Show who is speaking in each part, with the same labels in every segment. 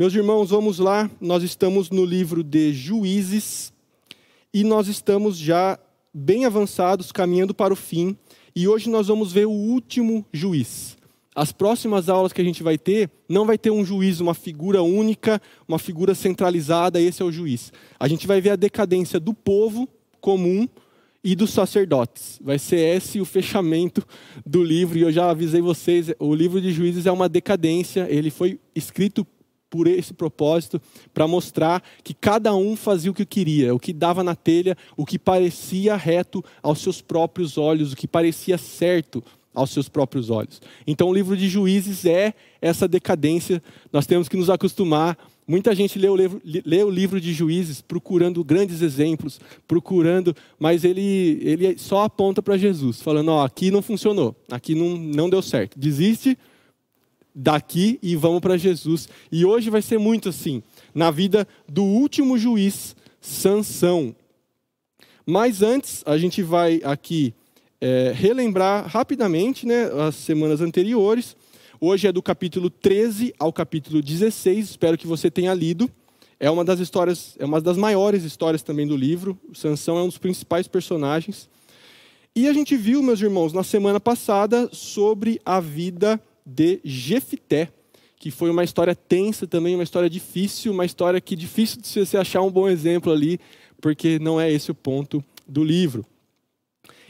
Speaker 1: Meus irmãos, vamos lá. Nós estamos no livro de Juízes e nós estamos já bem avançados, caminhando para o fim. E hoje nós vamos ver o último juiz. As próximas aulas que a gente vai ter, não vai ter um juiz, uma figura única, uma figura centralizada, esse é o juiz. A gente vai ver a decadência do povo comum e dos sacerdotes. Vai ser esse o fechamento do livro, e eu já avisei vocês, o livro de Juízes é uma decadência, ele foi escrito por esse propósito, para mostrar que cada um fazia o que queria, o que dava na telha, o que parecia reto aos seus próprios olhos, o que parecia certo aos seus próprios olhos. Então o livro de Juízes é essa decadência, nós temos que nos acostumar Muita gente lê o, livro, lê o livro de juízes procurando grandes exemplos, procurando, mas ele, ele só aponta para Jesus, falando: ó, aqui não funcionou, aqui não, não deu certo. Desiste daqui e vamos para Jesus. E hoje vai ser muito assim, na vida do último juiz, Sansão. Mas antes, a gente vai aqui é, relembrar rapidamente né, as semanas anteriores. Hoje é do capítulo 13 ao capítulo 16, espero que você tenha lido. É uma das histórias, é uma das maiores histórias também do livro. O Sansão é um dos principais personagens. E a gente viu, meus irmãos, na semana passada sobre a vida de Jefité, que foi uma história tensa também, uma história difícil, uma história que difícil de você achar um bom exemplo ali, porque não é esse o ponto do livro.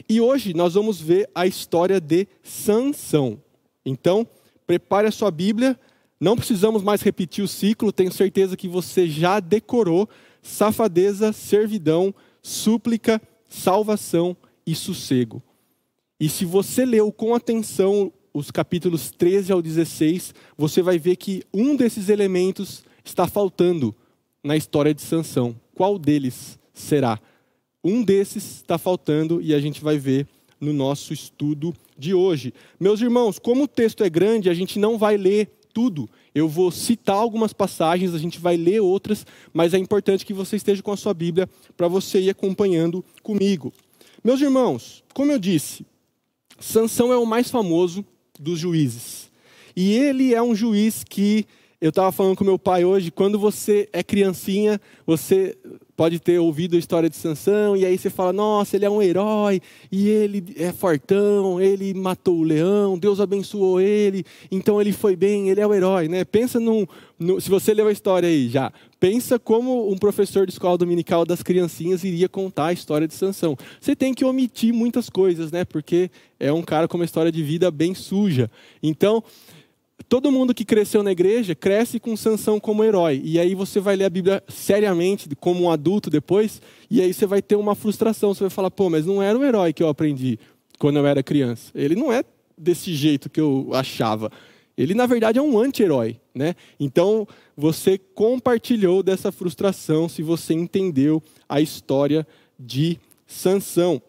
Speaker 1: E hoje nós vamos ver a história de Sansão. Então, prepare a sua Bíblia. Não precisamos mais repetir o ciclo, tenho certeza que você já decorou safadeza, servidão, súplica, salvação e sossego. E se você leu com atenção os capítulos 13 ao 16, você vai ver que um desses elementos está faltando na história de Sansão. Qual deles será? Um desses está faltando e a gente vai ver no nosso estudo de hoje. Meus irmãos, como o texto é grande, a gente não vai ler tudo. Eu vou citar algumas passagens, a gente vai ler outras, mas é importante que você esteja com a sua Bíblia para você ir acompanhando comigo. Meus irmãos, como eu disse, Sansão é o mais famoso dos juízes. E ele é um juiz que eu estava falando com meu pai hoje, quando você é criancinha, você pode ter ouvido a história de Sansão e aí você fala: "Nossa, ele é um herói e ele é fortão, ele matou o leão, Deus abençoou ele, então ele foi bem, ele é o herói", né? Pensa num, no, se você leu a história aí já, pensa como um professor de escola dominical das criancinhas iria contar a história de Sansão. Você tem que omitir muitas coisas, né? Porque é um cara com uma história de vida bem suja. Então, todo mundo que cresceu na igreja cresce com Sansão como herói. E aí você vai ler a Bíblia seriamente, como um adulto depois, e aí você vai ter uma frustração. Você vai falar, pô, mas não era o herói que eu aprendi quando eu era criança. Ele não é desse jeito que eu achava. Ele, na verdade, é um anti-herói. Né? Então, você compartilhou dessa frustração se você entendeu a história de Sansão.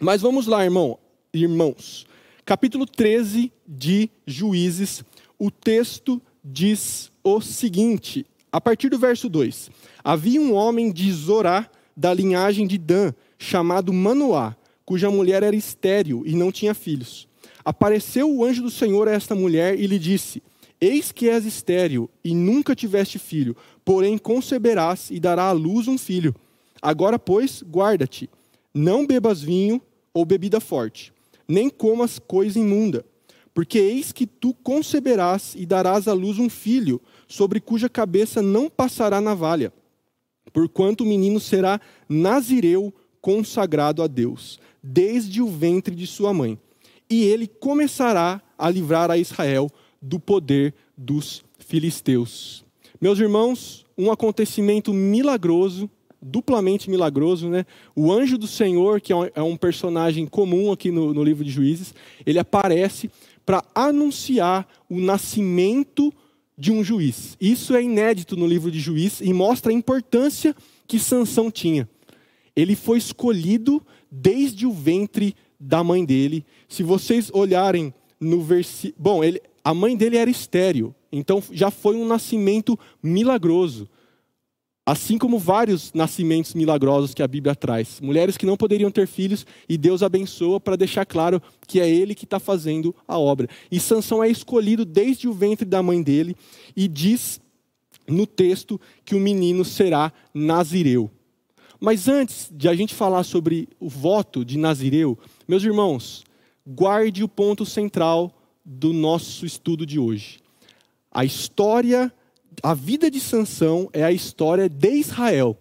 Speaker 1: Mas vamos lá, irmão, irmãos. Capítulo 13 de Juízes, o texto diz o seguinte, a partir do verso 2: Havia um homem de Zorá, da linhagem de Dan, chamado Manoá, cuja mulher era estéril e não tinha filhos. Apareceu o anjo do Senhor a esta mulher e lhe disse: Eis que és estéril e nunca tiveste filho, porém conceberás e dará à luz um filho. Agora, pois, guarda-te, não bebas vinho ou bebida forte, nem comas coisa imunda porque eis que tu conceberás e darás à luz um filho, sobre cuja cabeça não passará navalha, porquanto o menino será nazireu consagrado a Deus, desde o ventre de sua mãe. E ele começará a livrar a Israel do poder dos filisteus. Meus irmãos, um acontecimento milagroso, duplamente milagroso, né? O anjo do Senhor, que é um é personagem comum aqui no, no livro de Juízes, ele aparece para anunciar o nascimento de um juiz. Isso é inédito no livro de Juiz e mostra a importância que Sansão tinha. Ele foi escolhido desde o ventre da mãe dele. Se vocês olharem no versículo, bom, ele, a mãe dele era estéril, então já foi um nascimento milagroso. Assim como vários nascimentos milagrosos que a Bíblia traz. Mulheres que não poderiam ter filhos e Deus abençoa para deixar claro que é Ele que está fazendo a obra. E Sansão é escolhido desde o ventre da mãe dele e diz no texto que o menino será nazireu. Mas antes de a gente falar sobre o voto de nazireu, meus irmãos, guarde o ponto central do nosso estudo de hoje. A história, a vida de Sansão é a história de Israel,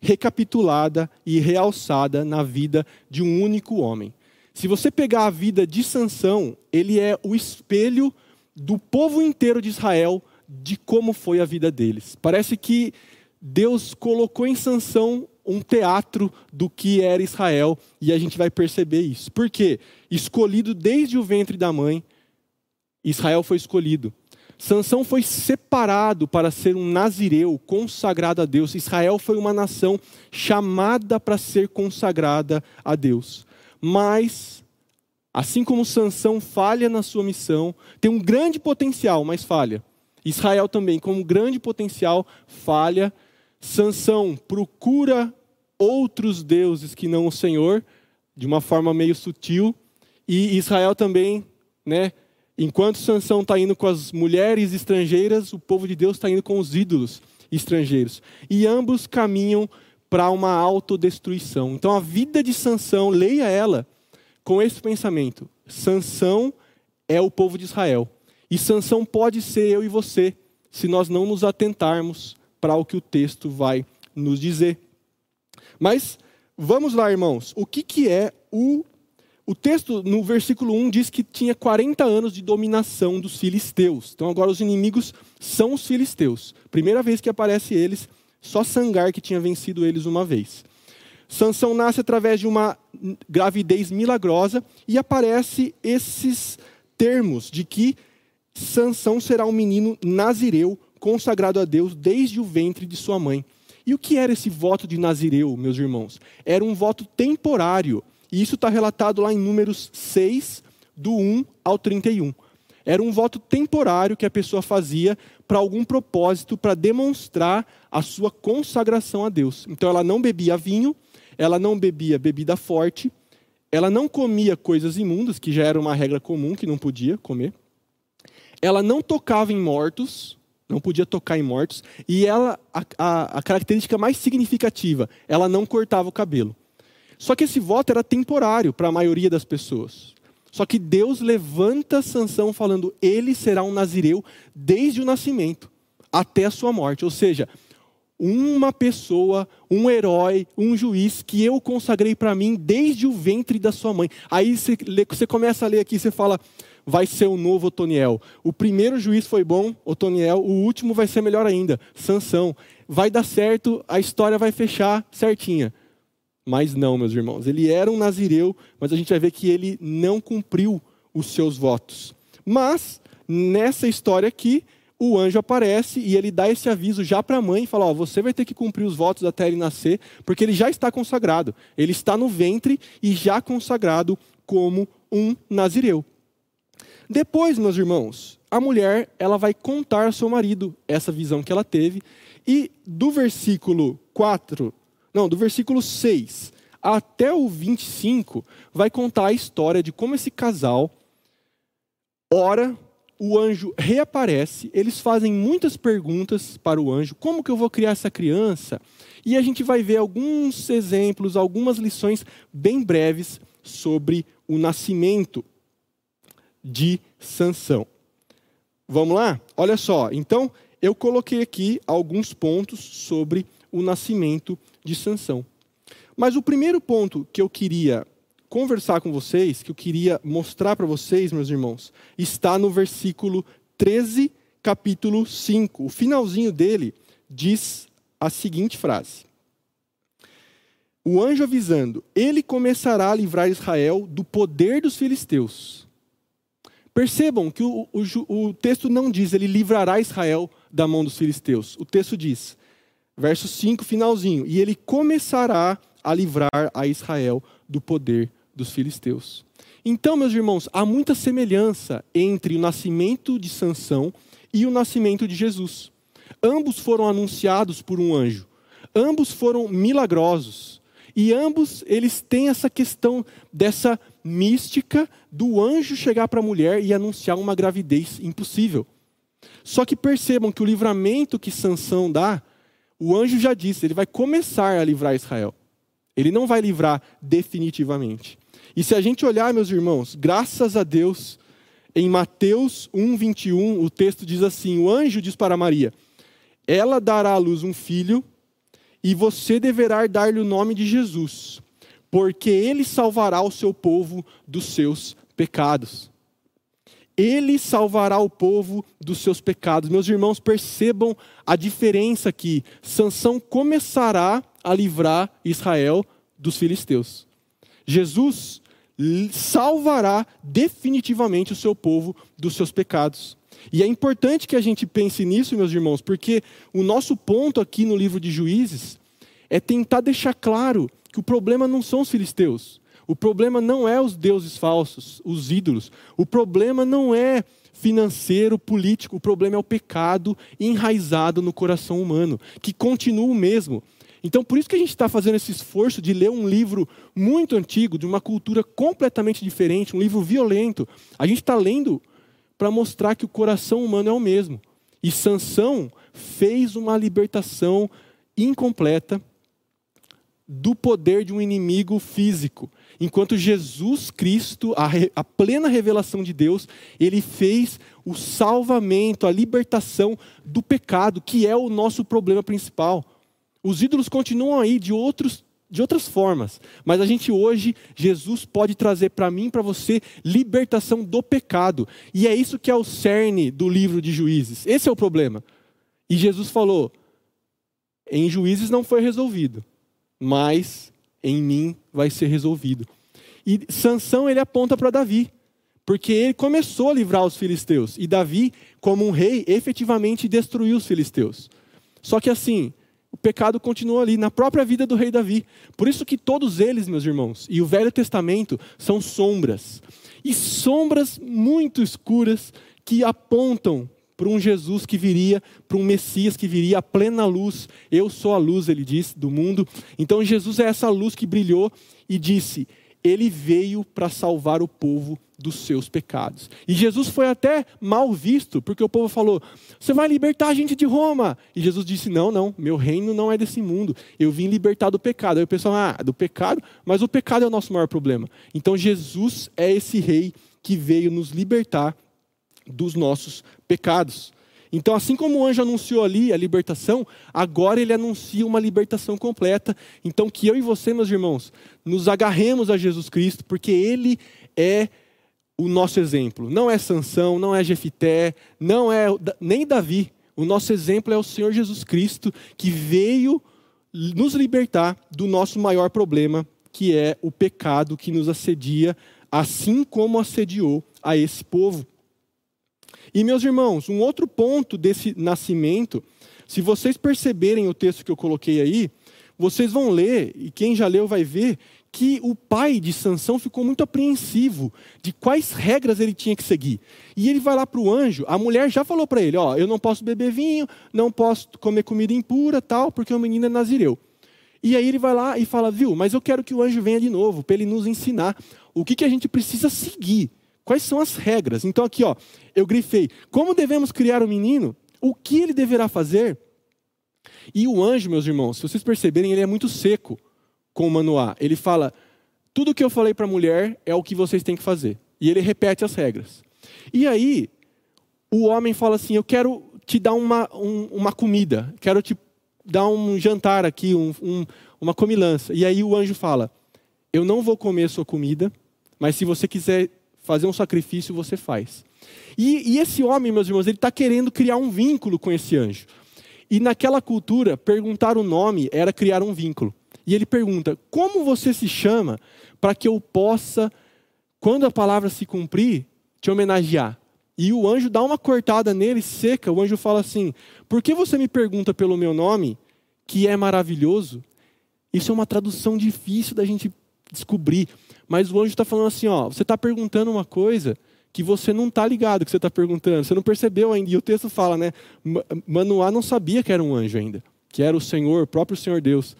Speaker 1: recapitulada e realçada na vida de um único homem. Se você pegar a vida de Sansão, ele é o espelho do povo inteiro de Israel de como foi a vida deles. Parece que Deus colocou em Sansão um teatro do que era Israel e a gente vai perceber isso. Por quê? Escolhido desde o ventre da mãe, Israel foi escolhido. Sansão foi separado para ser um nazireu consagrado a Deus. Israel foi uma nação chamada para ser consagrada a Deus. Mas assim como Sansão falha na sua missão, tem um grande potencial, mas falha. Israel também, com um grande potencial, falha. Sansão procura outros deuses que não o Senhor, de uma forma meio sutil, e Israel também, né, Enquanto Sansão está indo com as mulheres estrangeiras, o povo de Deus está indo com os ídolos estrangeiros. E ambos caminham para uma autodestruição. Então a vida de Sansão, leia ela com esse pensamento. Sansão é o povo de Israel. E Sansão pode ser eu e você, se nós não nos atentarmos para o que o texto vai nos dizer. Mas vamos lá, irmãos. O que, que é o o texto, no versículo 1, diz que tinha 40 anos de dominação dos filisteus. Então agora os inimigos são os filisteus. Primeira vez que aparece eles, só Sangar que tinha vencido eles uma vez. Sansão nasce através de uma gravidez milagrosa e aparece esses termos de que Sansão será um menino nazireu consagrado a Deus desde o ventre de sua mãe. E o que era esse voto de nazireu, meus irmãos? Era um voto temporário e isso está relatado lá em Números 6, do 1 ao 31. Era um voto temporário que a pessoa fazia para algum propósito, para demonstrar a sua consagração a Deus. Então ela não bebia vinho, ela não bebia bebida forte, ela não comia coisas imundas, que já era uma regra comum que não podia comer. Ela não tocava em mortos, não podia tocar em mortos. E ela, a, a, a característica mais significativa, ela não cortava o cabelo. Só que esse voto era temporário para a maioria das pessoas. Só que Deus levanta Sansão falando: ele será um nazireu desde o nascimento até a sua morte. Ou seja, uma pessoa, um herói, um juiz que eu consagrei para mim desde o ventre da sua mãe. Aí você, começa a ler aqui, você fala, vai ser o novo Otoniel. O primeiro juiz foi bom, Otoniel, o último vai ser melhor ainda, Sansão. Vai dar certo, a história vai fechar certinha. Mas não, meus irmãos. Ele era um nazireu, mas a gente vai ver que ele não cumpriu os seus votos. Mas, nessa história aqui, o anjo aparece e ele dá esse aviso já para a mãe e fala: Ó, você vai ter que cumprir os votos até ele nascer, porque ele já está consagrado. Ele está no ventre e já consagrado como um nazireu. Depois, meus irmãos, a mulher ela vai contar ao seu marido essa visão que ela teve. E do versículo 4 não, do versículo 6 até o 25, vai contar a história de como esse casal ora, o anjo reaparece, eles fazem muitas perguntas para o anjo: como que eu vou criar essa criança? E a gente vai ver alguns exemplos, algumas lições bem breves sobre o nascimento de Sansão. Vamos lá? Olha só, então eu coloquei aqui alguns pontos sobre o nascimento de Sansão. Mas o primeiro ponto que eu queria conversar com vocês, que eu queria mostrar para vocês, meus irmãos, está no versículo 13, capítulo 5. O finalzinho dele diz a seguinte frase: O anjo avisando, ele começará a livrar Israel do poder dos filisteus. Percebam que o, o, o texto não diz ele livrará Israel da mão dos filisteus. O texto diz: verso 5, finalzinho. E ele começará a livrar a Israel do poder dos filisteus. Então, meus irmãos, há muita semelhança entre o nascimento de Sansão e o nascimento de Jesus. Ambos foram anunciados por um anjo. Ambos foram milagrosos. E ambos eles têm essa questão dessa mística do anjo chegar para a mulher e anunciar uma gravidez impossível. Só que percebam que o livramento que Sansão dá, o anjo já disse, ele vai começar a livrar Israel. Ele não vai livrar definitivamente. E se a gente olhar, meus irmãos, graças a Deus, em Mateus 1, 21, o texto diz assim: o anjo diz para Maria: Ela dará à luz um filho, e você deverá dar-lhe o nome de Jesus, porque ele salvará o seu povo dos seus pecados. Ele salvará o povo dos seus pecados. Meus irmãos, percebam a diferença aqui. Sansão começará a livrar Israel dos filisteus. Jesus salvará definitivamente o seu povo dos seus pecados. E é importante que a gente pense nisso, meus irmãos, porque o nosso ponto aqui no livro de Juízes é tentar deixar claro que o problema não são os filisteus. O problema não é os deuses falsos, os ídolos. O problema não é financeiro, político. O problema é o pecado enraizado no coração humano, que continua o mesmo. Então, por isso que a gente está fazendo esse esforço de ler um livro muito antigo, de uma cultura completamente diferente, um livro violento. A gente está lendo para mostrar que o coração humano é o mesmo. E Sansão fez uma libertação incompleta do poder de um inimigo físico. Enquanto Jesus Cristo, a, re, a, plena revelação de Deus, ele fez o salvamento, a libertação do pecado, que é o nosso problema principal. Os ídolos continuam aí de, outros, de outras formas, mas a gente hoje, Jesus pode trazer para mim para você libertação do pecado. E é isso que é o cerne do livro de Juízes. Esse é o problema. E Jesus falou: em Juízes não foi resolvido mas em mim vai ser resolvido. E Sansão ele aponta para Davi, porque ele começou a livrar os filisteus e Davi, como um rei, efetivamente destruiu os filisteus. Só que assim, o pecado continuou ali na própria vida do rei Davi. Por isso que todos eles, meus irmãos, e o Velho Testamento são sombras. E sombras muito escuras que apontam para um Jesus que viria, para um Messias que viria a plena luz. Eu sou a luz, ele disse, do mundo. Então Jesus é essa luz que brilhou e disse: Ele veio para salvar o povo dos seus pecados. E Jesus foi até mal visto, porque o povo falou: Você vai libertar a gente de Roma. E Jesus disse: Não, não, meu reino não é desse mundo. Eu vim libertar do pecado. Aí o pessoal, ah, do pecado? Mas o pecado é o nosso maior problema. Então Jesus é esse rei que veio nos libertar dos nossos pecados. Então, assim como o anjo anunciou ali a libertação, agora ele anuncia uma libertação completa. Então, que eu e você, meus irmãos, nos agarremos a Jesus Cristo, porque ele é o nosso exemplo. Não é Sansão, não é Jefité, não é nem Davi. O nosso exemplo é o Senhor Jesus Cristo, que veio nos libertar do nosso maior problema, que é o pecado que nos assedia, assim como assediou a esse povo. E, meus irmãos, um outro ponto desse nascimento, se vocês perceberem o texto que eu coloquei aí, vocês vão ler, e quem já leu vai ver, que o pai de Sansão ficou muito apreensivo de quais regras ele tinha que seguir. E ele vai lá para o anjo, a mulher já falou para ele, ó, eu não posso beber vinho, não posso comer comida impura, tal, porque o menino é nazireu. E aí ele vai lá e fala, viu, mas eu quero que o anjo venha de novo, para ele nos ensinar o que, que a gente precisa seguir Quais são as regras? Então aqui, ó, eu grifei. Como devemos criar o um menino? O que ele deverá fazer? E o anjo, meus irmãos, se vocês perceberem, ele é muito seco com o Manoá. Ele fala: tudo que eu falei para a mulher é o que vocês têm que fazer. E ele repete as regras. E aí, o homem fala assim: Eu quero te dar uma, um, uma comida, quero te dar um jantar aqui, um, um, uma comilança. E aí o anjo fala: Eu não vou comer a sua comida, mas se você quiser fazer um sacrifício, você faz. E, e esse homem, meus irmãos, ele está querendo criar um vínculo com esse anjo. E naquela cultura, perguntar o nome era criar um vínculo. E ele pergunta: Como você se chama para que eu possa, quando a palavra se cumprir, te homenagear? E o anjo dá uma cortada nele seca. O anjo fala assim: Por que você me pergunta pelo meu nome, que é maravilhoso? Isso é uma tradução difícil da gente descobrir. Mas o anjo está falando assim: ó, você está perguntando uma coisa que você não está ligado que você está perguntando, você não percebeu ainda. E o texto fala, né? Manoá não sabia que era um anjo ainda, que era o Senhor, o próprio Senhor Deus.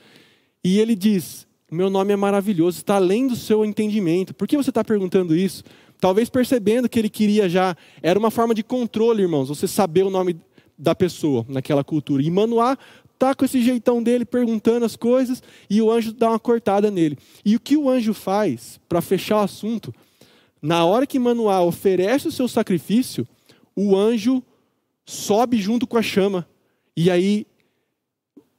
Speaker 1: E ele diz: Meu nome é maravilhoso, está além do seu entendimento. Por que você está perguntando isso? Talvez percebendo que ele queria já. Era uma forma de controle, irmãos, você saber o nome da pessoa naquela cultura. E Manoá tá com esse jeitão dele perguntando as coisas e o anjo dá uma cortada nele. E o que o anjo faz para fechar o assunto? Na hora que Manoá oferece o seu sacrifício, o anjo sobe junto com a chama. E aí,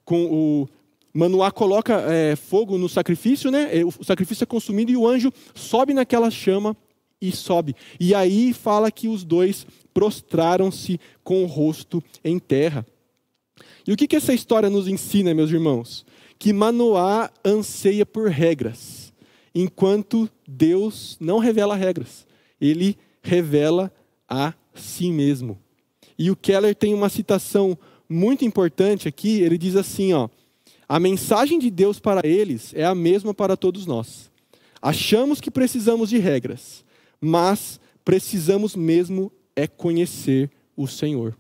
Speaker 1: com o Manoá coloca é, fogo no sacrifício, né? O sacrifício é consumido e o anjo sobe naquela chama e sobe. E aí fala que os dois prostraram-se com o rosto em terra. E o que, que essa história nos ensina, meus irmãos? Que Manoá anseia por regras, enquanto Deus não revela regras. Ele revela a si mesmo. E o Keller tem uma citação muito importante aqui, ele diz assim, ó: A mensagem de Deus para eles é a mesma para todos nós. Achamos que precisamos de regras, mas precisamos mesmo é conhecer o Senhor.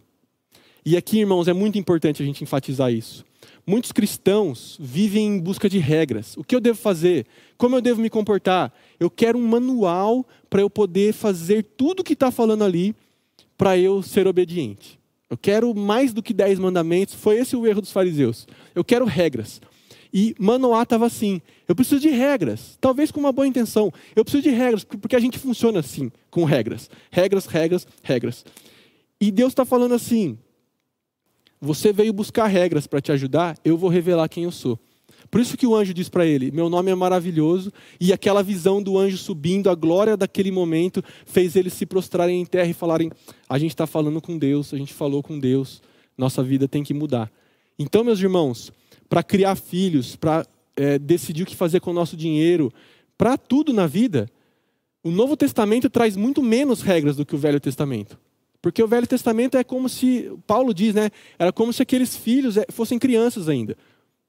Speaker 1: E aqui, irmãos, é muito importante a gente enfatizar isso. Muitos cristãos vivem em busca de regras. O que eu devo fazer? Como eu devo me comportar? Eu quero um manual para eu poder fazer tudo o que está falando ali para eu ser obediente. Eu quero mais do que dez mandamentos. Foi esse o erro dos fariseus. Eu quero regras. E Manoá estava assim: eu preciso de regras, talvez com uma boa intenção. Eu preciso de regras, porque a gente funciona assim, com regras. Regras, regras, regras. E Deus está falando assim: você veio buscar regras para te ajudar, eu vou revelar quem eu sou. Por isso que o anjo diz para ele: Meu nome é maravilhoso. E aquela visão do anjo subindo, a glória daquele momento, fez eles se prostrarem em terra e falarem: A gente está falando com Deus, a gente falou com Deus, nossa vida tem que mudar. Então, meus irmãos, para criar filhos, para é, decidir o que fazer com o nosso dinheiro, para tudo na vida, o Novo Testamento traz muito menos regras do que o Velho Testamento. Porque o Velho Testamento é como se, Paulo diz, né? Era como se aqueles filhos é, fossem crianças ainda,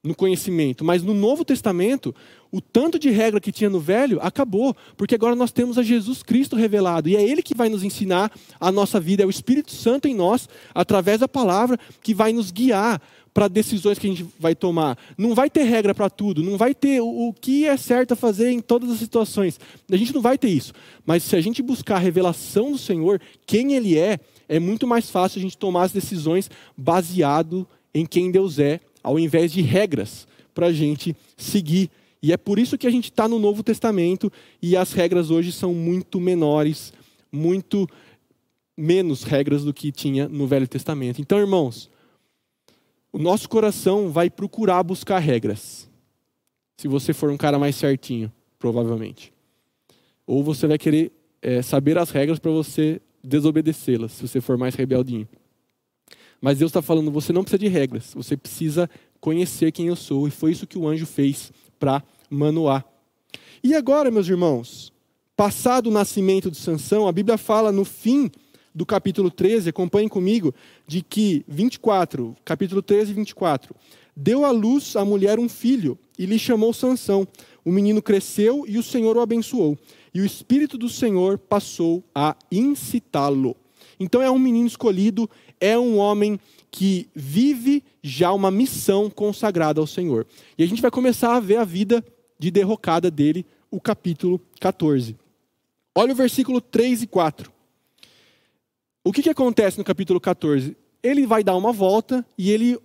Speaker 1: no conhecimento. Mas no Novo Testamento, o tanto de regra que tinha no Velho acabou, porque agora nós temos a Jesus Cristo revelado. E é Ele que vai nos ensinar a nossa vida, é o Espírito Santo em nós, através da palavra, que vai nos guiar para decisões que a gente vai tomar. Não vai ter regra para tudo, não vai ter o, que é certo a fazer em todas as situações. A gente não vai ter isso. Mas se a gente buscar a revelação do Senhor, quem Ele é, é muito mais fácil a gente tomar as decisões baseado em quem Deus é, ao invés de regras para a gente seguir. E é por isso que a gente está no Novo Testamento e as regras hoje são muito menores, muito menos regras do que tinha no Velho Testamento. Então, irmãos, o nosso coração vai procurar buscar regras. Se você for um cara mais certinho, provavelmente. Ou você vai querer é, saber as regras para você desobedecê-las, se você for mais rebeldinho. Mas Deus está falando, você não precisa de regras, você precisa conhecer quem eu sou. E foi isso que o anjo fez para Manoá. E agora, meus irmãos, passado o nascimento de Sansão, a Bíblia fala no fim do capítulo 13, acompanhem comigo, de que 24, capítulo 13, 24. Deu à luz a mulher um filho e lhe chamou Sansão. O menino cresceu e o Senhor o abençoou. E o espírito do Senhor passou a incitá-lo. Então é um menino escolhido, é um homem que vive já uma missão consagrada ao Senhor. E a gente vai começar a ver a vida de derrocada dele, o capítulo 14. Olha o versículo 3 e 4. O que, que acontece no capítulo 14? Ele vai dar uma volta e ele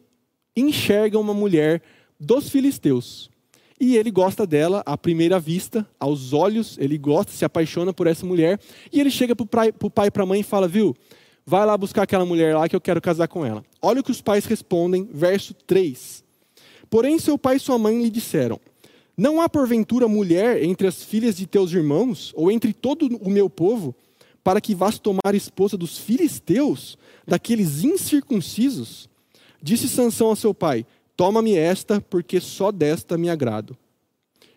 Speaker 1: enxerga uma mulher dos filisteus. E ele gosta dela à primeira vista, aos olhos, ele gosta, se apaixona por essa mulher. E ele chega para o pai e para a mãe e fala: Viu, vai lá buscar aquela mulher lá que eu quero casar com ela. Olha o que os pais respondem, verso 3. Porém, seu pai e sua mãe lhe disseram: Não há porventura mulher entre as filhas de teus irmãos, ou entre todo o meu povo, para que vás tomar esposa dos filisteus, daqueles incircuncisos? Disse Sansão a seu pai: Toma-me esta, porque só desta me agrado.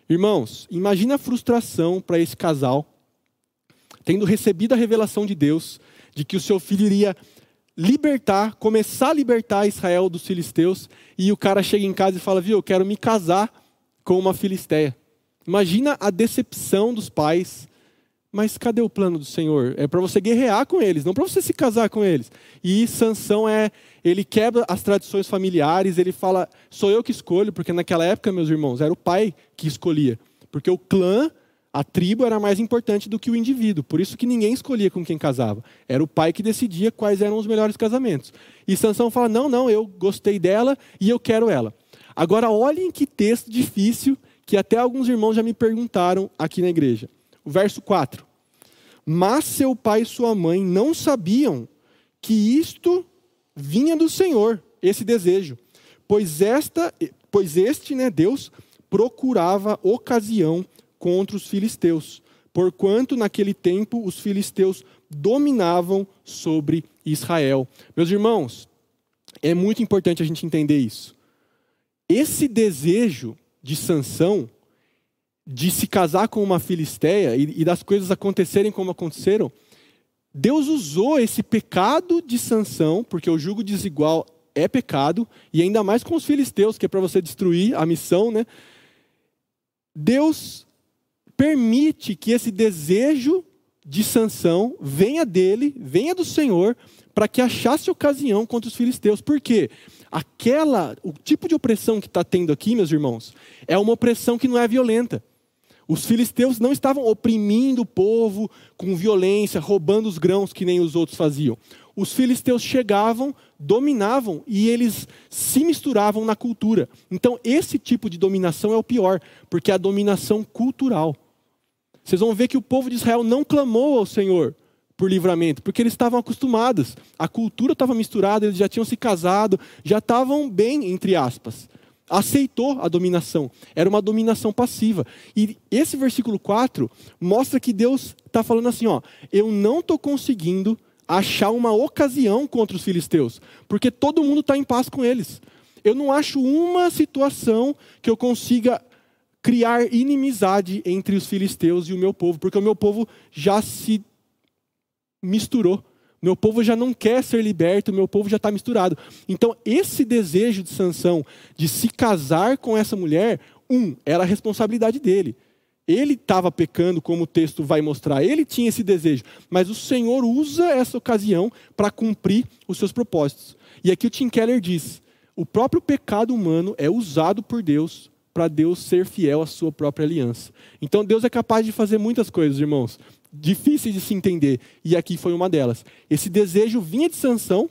Speaker 1: Irmãos, imagina a frustração para esse casal, tendo recebido a revelação de Deus de que o seu filho iria libertar, começar a libertar Israel dos filisteus, e o cara chega em casa e fala: Viu, eu quero me casar com uma filisteia. Imagina a decepção dos pais, mas cadê o plano do Senhor? É para você guerrear com eles, não para você se casar com eles. E Sansão é, ele quebra as tradições familiares, ele fala, sou eu que escolho, porque naquela época, meus irmãos, era o pai que escolhia. Porque o clã, A tribo era mais importante do que o indivíduo, por isso que ninguém escolhia com quem casava. Era o pai que decidia quais eram os melhores casamentos. E Sansão fala: "Não, não, eu gostei dela e eu quero ela". Agora olhem que texto difícil que até alguns irmãos já me perguntaram aqui na igreja. O verso 4. Mas seu pai e sua mãe não sabiam que isto vinha do Senhor, esse desejo, pois esta, pois este, né, Deus procurava ocasião contra os filisteus, porquanto naquele tempo os filisteus dominavam sobre Israel. Meus irmãos, é muito importante a gente entender isso. Esse desejo de Sansão de se casar com uma filisteia e, e das coisas acontecerem como aconteceram, Deus usou esse pecado de Sansão, porque o jugo desigual é pecado, e ainda mais com os filisteus, que é para você destruir a missão, né? Deus permite que esse desejo de Sansão venha dele, venha do Senhor, para que achasse ocasião contra os filisteus. Por quê? Aquela, o tipo de opressão que está tendo aqui, meus irmãos, é uma opressão que não é violenta. Os filisteus não estavam oprimindo o povo com violência, roubando os grãos que nem os outros faziam. Os filisteus chegavam, dominavam e eles se misturavam na cultura. Então, esse tipo de dominação é o pior, porque é a dominação cultural. Vocês vão ver que o povo de Israel não clamou ao Senhor por livramento, porque eles estavam acostumados. A cultura estava misturada, eles já tinham se casado, já estavam bem, entre aspas. Aceitou a dominação. Era uma dominação passiva. E esse versículo 4 mostra que Deus está falando assim: ó, eu não estou conseguindo achar uma ocasião contra os filisteus, porque todo mundo está em paz com eles. Eu não acho uma situação que eu consiga criar inimizade entre os filisteus e o meu povo, porque o meu povo já se misturou. Meu povo já não quer ser liberto, meu povo já está misturado. Então, esse desejo de Sansão de se casar com essa mulher, um, era a responsabilidade dele. Ele estava pecando, como o texto vai mostrar. Ele tinha esse desejo. Mas o Senhor usa essa ocasião para cumprir os seus propósitos. E aqui o Tim Keller diz: o próprio pecado humano é usado por Deus para Deus ser fiel à sua própria aliança. Então Deus é capaz de fazer muitas coisas, irmãos, difíceis de se entender, e aqui foi uma delas. Esse desejo vinha de Sansão,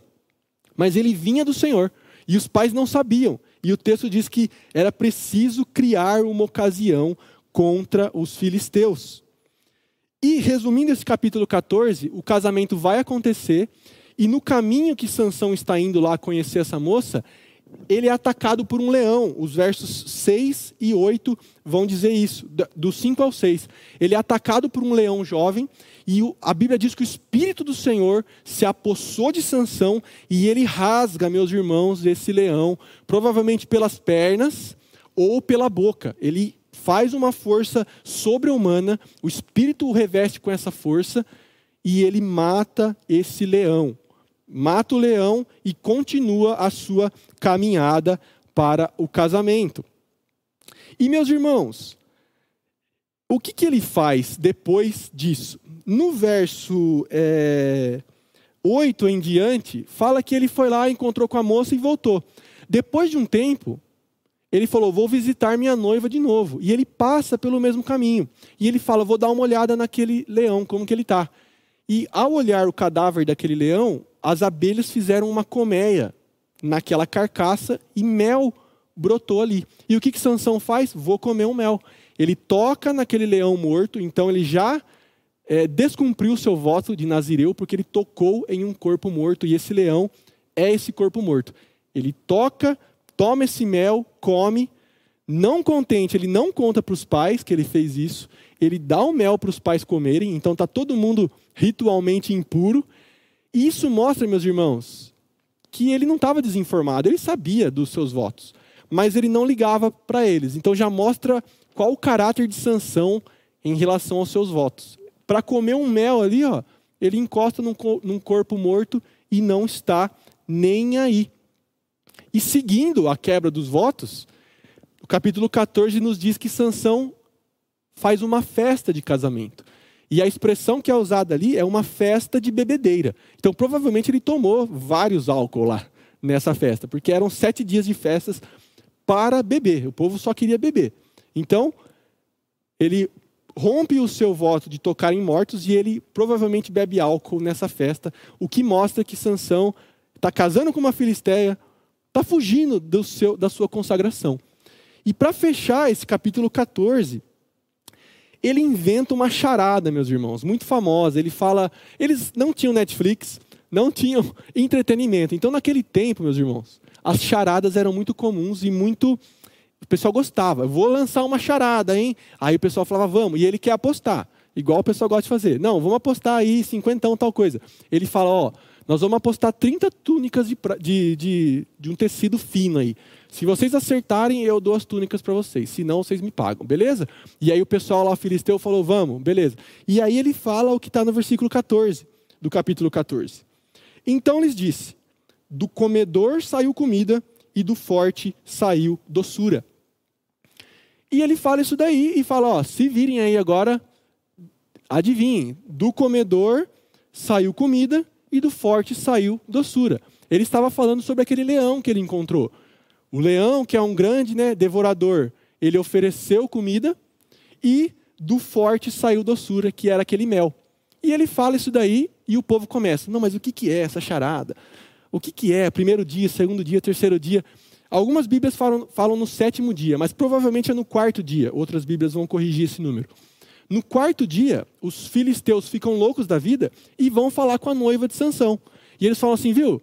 Speaker 1: mas ele vinha do Senhor, e os pais não sabiam. E o texto diz que era preciso criar uma ocasião contra os filisteus. E resumindo esse capítulo 14, o casamento vai acontecer, e no caminho que Sansão está indo lá conhecer essa moça, ele é atacado por um leão. Os versos 6 e 8 vão dizer isso, do 5 ao 6. Ele é atacado por um leão jovem e a Bíblia diz que o espírito do Senhor se apossou de Sansão e ele rasga, meus irmãos, esse leão, provavelmente pelas pernas ou pela boca. Ele faz uma força sobre-humana, o espírito o reveste com essa força e ele mata esse leão mata o leão e continua a sua caminhada para o casamento. E meus irmãos, o que, que ele faz depois disso? No verso é, 8 em diante, fala que ele foi lá, encontrou com a moça e voltou. Depois de um tempo, ele falou: Vou visitar minha noiva de novo. E ele passa pelo mesmo caminho. E ele fala: Vou dar uma olhada naquele leão, como que ele está. E ao olhar o cadáver daquele leão, as abelhas fizeram uma colmeia naquela carcaça e mel brotou ali. E o que, que Sansão faz? Vou comer um mel. Ele toca naquele leão morto, então ele já é, descumpriu o seu voto de Nazireu, porque ele tocou em um corpo morto, e esse leão é esse corpo morto. Ele toca, toma esse mel, come, não contente, ele não conta para os pais que ele fez isso, ele dá o mel para os pais comerem, então está todo mundo ritualmente impuro, isso mostra, meus irmãos, que ele não estava desinformado, ele sabia dos seus votos, mas ele não ligava para eles. Então já mostra qual o caráter de Sansão em relação aos seus votos. Para comer um mel ali, ó, ele encosta num, num corpo morto e não está nem aí. E seguindo a quebra dos votos, o capítulo 14 nos diz que Sansão faz uma festa de casamento. E a expressão que é usada ali é uma festa de bebedeira. Então, provavelmente, ele tomou vários álcool lá nessa festa, porque eram sete dias de festas para beber. O povo só queria beber. Então, ele rompe o seu voto de tocar em mortos e ele provavelmente bebe álcool nessa festa, o que mostra que Sansão está casando com uma filisteia, está fugindo do seu, da sua consagração. E para fechar esse capítulo 14, ele inventa uma charada, meus irmãos, muito famosa. Ele fala, eles não tinham Netflix, não tinham entretenimento. Então, naquele tempo, meus irmãos, as charadas eram muito comuns e muito o pessoal gostava. Vou lançar uma charada, hein? Aí o pessoal falava, vamos. E ele quer apostar, igual o pessoal gosta de fazer. Não, vamos apostar aí, cinquentão, tal coisa. Ele fala, ó, nós vamos apostar 30 túnicas de, de, de, de um tecido fino aí. Se vocês acertarem, eu dou as túnicas para vocês. Se não, vocês me pagam, beleza? E aí o pessoal lá, o filisteu, falou, vamos, beleza. E aí ele fala o que está no versículo 14, do capítulo 14. Então lhes disse, do comedor saiu comida e do forte saiu doçura. E ele fala isso daí e fala: ó, se virem aí agora, adivinhem, do comedor saiu comida e do forte saiu doçura. Ele estava falando sobre aquele leão que ele encontrou. O leão, que é um grande né, devorador, ele ofereceu comida e do forte saiu doçura, que era aquele mel. E ele fala isso daí e o povo começa: não, mas o que, que é essa charada? O que, que é? Primeiro dia, segundo dia, terceiro dia. Algumas Bíblias falam, falam no sétimo dia, mas provavelmente é no quarto dia. Outras Bíblias vão corrigir esse número. No quarto dia, os filisteus ficam loucos da vida e vão falar com a noiva de Sansão. E eles falam assim, viu?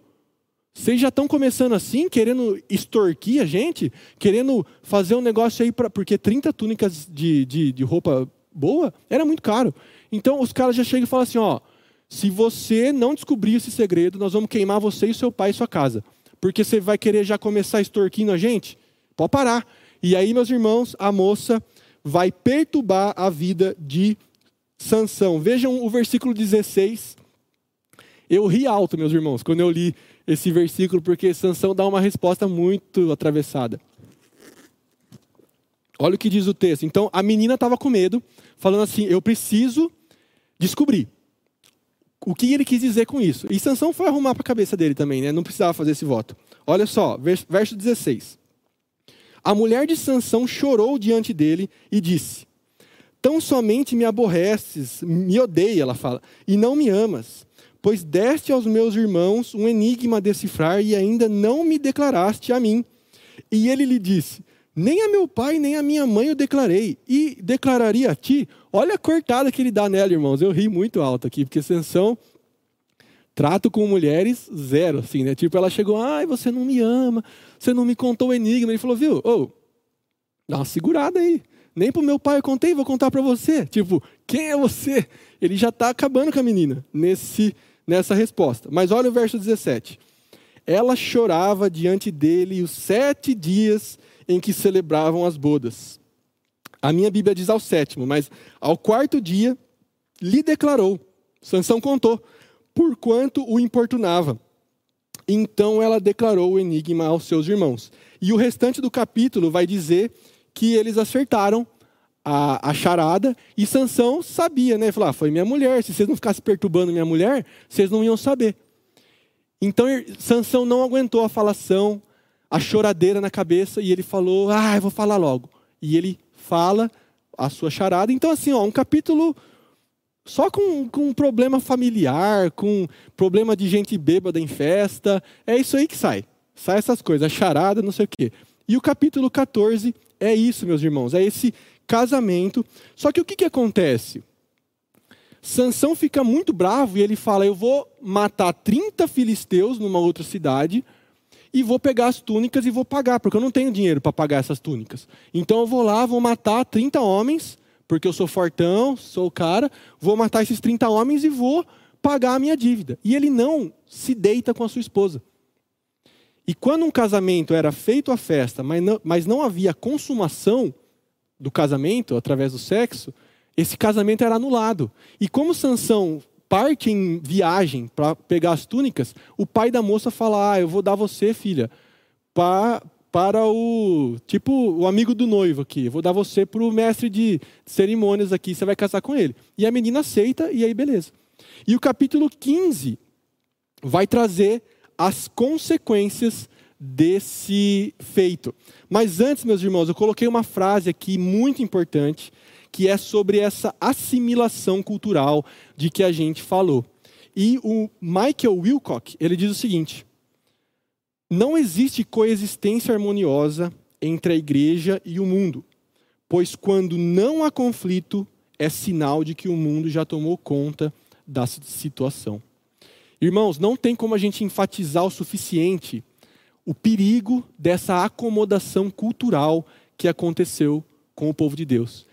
Speaker 1: Vocês já estão começando assim, querendo extorquir a gente, querendo fazer um negócio aí para. Porque 30 túnicas de, de, de, roupa boa era muito caro. Então os caras já chegam e falam assim: ó, se você não descobrir esse segredo, nós vamos queimar você e seu pai e sua casa porque você vai querer já começar extorquindo a gente? Pode parar. E aí, meus irmãos, a moça vai perturbar a vida de Sansão. Vejam o versículo 16. Eu ri alto, meus irmãos, quando eu li esse versículo, porque Sansão dá uma resposta muito atravessada. Olha o que diz o texto. Então, a menina estava com medo, falando assim: Eu preciso descobrir o que ele quis dizer com isso. E Sansão foi arrumar para a cabeça dele também, né? não precisava fazer esse voto. Olha só, verso 16. A mulher de Sansão chorou diante dele e disse: Tão somente me aborreces, me odeia, ela fala, e não me amas, pois deste aos meus irmãos um enigma a decifrar e ainda não me declaraste a mim. E ele lhe disse: Nem a meu pai nem a minha mãe eu declarei, e declararia a ti Olha a cortada que ele dá nela, irmãos. Eu ri muito alto aqui, porque Sansão trato com mulheres zero, assim, né? Tipo, ela chegou, ai, você não me ama, você não me contou o enigma. Ele falou, viu, oh, dá uma segurada aí. Nem pro meu pai eu contei, vou contar para você. Tipo, quem é você? Ele já está acabando com a menina nesse, nessa resposta. Mas olha o verso 17. Ela chorava diante dele os sete dias em que celebravam as bodas. A minha Bíblia diz ao sétimo, mas ao quarto dia lhe declarou. Sansão contou, porquanto o importunava. Então ela declarou o enigma aos seus irmãos. E o restante do capítulo vai dizer que eles acertaram a, a charada e Sansão sabia, né? Falou: ah, foi minha mulher. Se vocês não ficassem perturbando minha mulher, vocês não iam saber. Então Sansão não aguentou a falação, a choradeira na cabeça e ele falou: ah, eu vou falar logo. E ele fala a sua charada. Então, assim, ó, um capítulo só com, com problema familiar, com problema de gente bêbada em festa. É isso aí que sai. Sai essas coisas, a charada, não sei o quê. E o capítulo 14 é isso, meus irmãos, é esse casamento. Só que o que, que acontece? Sansão fica muito bravo e ele fala: Eu vou matar 30 filisteus numa outra cidade e vou pegar as túnicas e vou pagar, porque eu não tenho dinheiro para pagar essas túnicas. Então eu vou lá, vou matar 30 homens, porque eu sou fortão, sou o cara, vou matar esses 30 homens e vou pagar a minha dívida. E ele não se deita com a sua esposa. E quando um casamento era feito a festa, mas não, mas não havia consumação do casamento através do sexo, esse casamento era anulado. E como Sansão parte em viagem para pegar as túnicas, o pai da moça fala: Ah, eu vou dar você, filha, pra, para o tipo o amigo do noivo aqui. Vou dar você para o mestre de cerimônias aqui. Você vai casar com ele. E a menina aceita e aí beleza. E o capítulo 15 vai trazer as consequências desse feito. Mas antes, meus irmãos, eu coloquei uma frase aqui muito importante que é sobre essa assimilação cultural de que a gente falou. E o Michael Wilcock, ele diz o seguinte: Não existe coexistência harmoniosa entre a igreja e o mundo, pois quando não há conflito, é sinal de que o mundo já tomou conta da situação. Irmãos, não tem como a gente enfatizar o suficiente o perigo dessa acomodação cultural que aconteceu com o povo de Deus.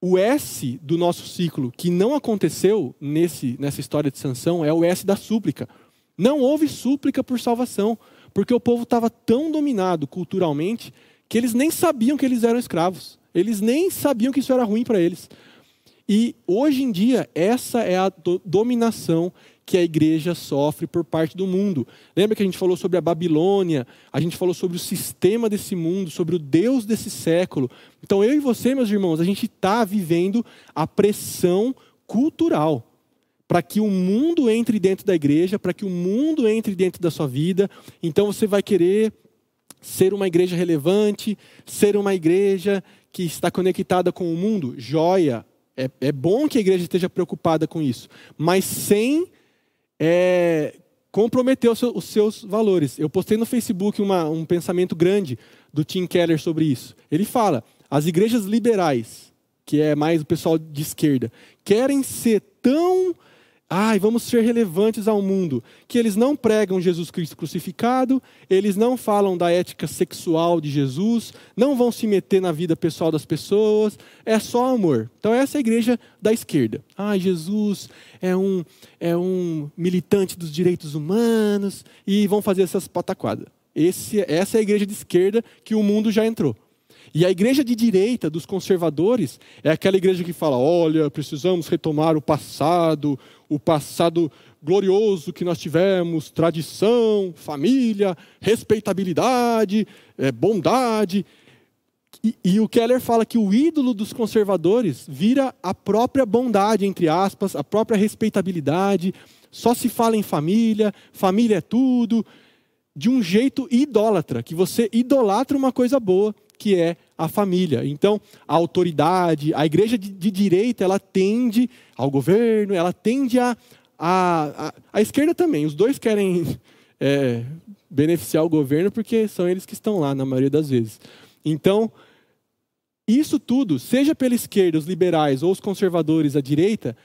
Speaker 1: O S do nosso ciclo que não aconteceu nesse, nessa história de Sansão é o S da súplica. Não houve súplica por salvação, porque o povo estava tão dominado culturalmente que eles nem sabiam que eles eram escravos. Eles nem sabiam que isso era ruim para eles. E hoje em dia, essa é a do dominação que a igreja sofre por parte do mundo. Lembra que a gente falou sobre a Babilônia, a gente falou sobre o sistema desse mundo, sobre o Deus desse século. Então eu e você, meus irmãos, a gente está vivendo a pressão cultural para que o mundo entre dentro da igreja, para que o mundo entre dentro da sua vida. Então você vai querer ser uma igreja relevante, ser uma igreja que está conectada com o mundo. Joia, é, é bom que a igreja esteja preocupada com isso, mas sem é, comprometer os, os seus valores. Eu postei no Facebook uma, um pensamento grande do Tim Keller sobre isso. Ele fala: as igrejas liberais, que é mais o pessoal de esquerda, querem ser tão ai, vamos ser relevantes ao mundo, que eles não pregam Jesus Cristo crucificado, eles não falam da ética sexual de Jesus, não vão se meter na vida pessoal das pessoas, é só amor. Então essa é a igreja da esquerda. Ai, Jesus é um é um militante dos direitos humanos e vão fazer essas pataquadas. Esse, essa é a igreja de esquerda que o mundo já entrou. E a igreja de direita, dos conservadores, é aquela igreja que fala: olha, precisamos retomar o passado, o passado glorioso que nós tivemos, tradição, família, respeitabilidade, é, bondade. E, e, o Keller fala que o ídolo dos conservadores vira a própria bondade, entre aspas, a própria respeitabilidade. Só se fala em família, família é tudo, de um jeito idólatra, que você idolatra uma coisa boa, que é a família. Então, a autoridade, a igreja de, de direita, ela tende ao governo, ela tende a, a, a, a esquerda também. Os dois querem é, beneficiar o governo porque são eles que estão lá, na maioria das vezes. Então, isso tudo, seja pela esquerda, os liberais ou os conservadores, a direita,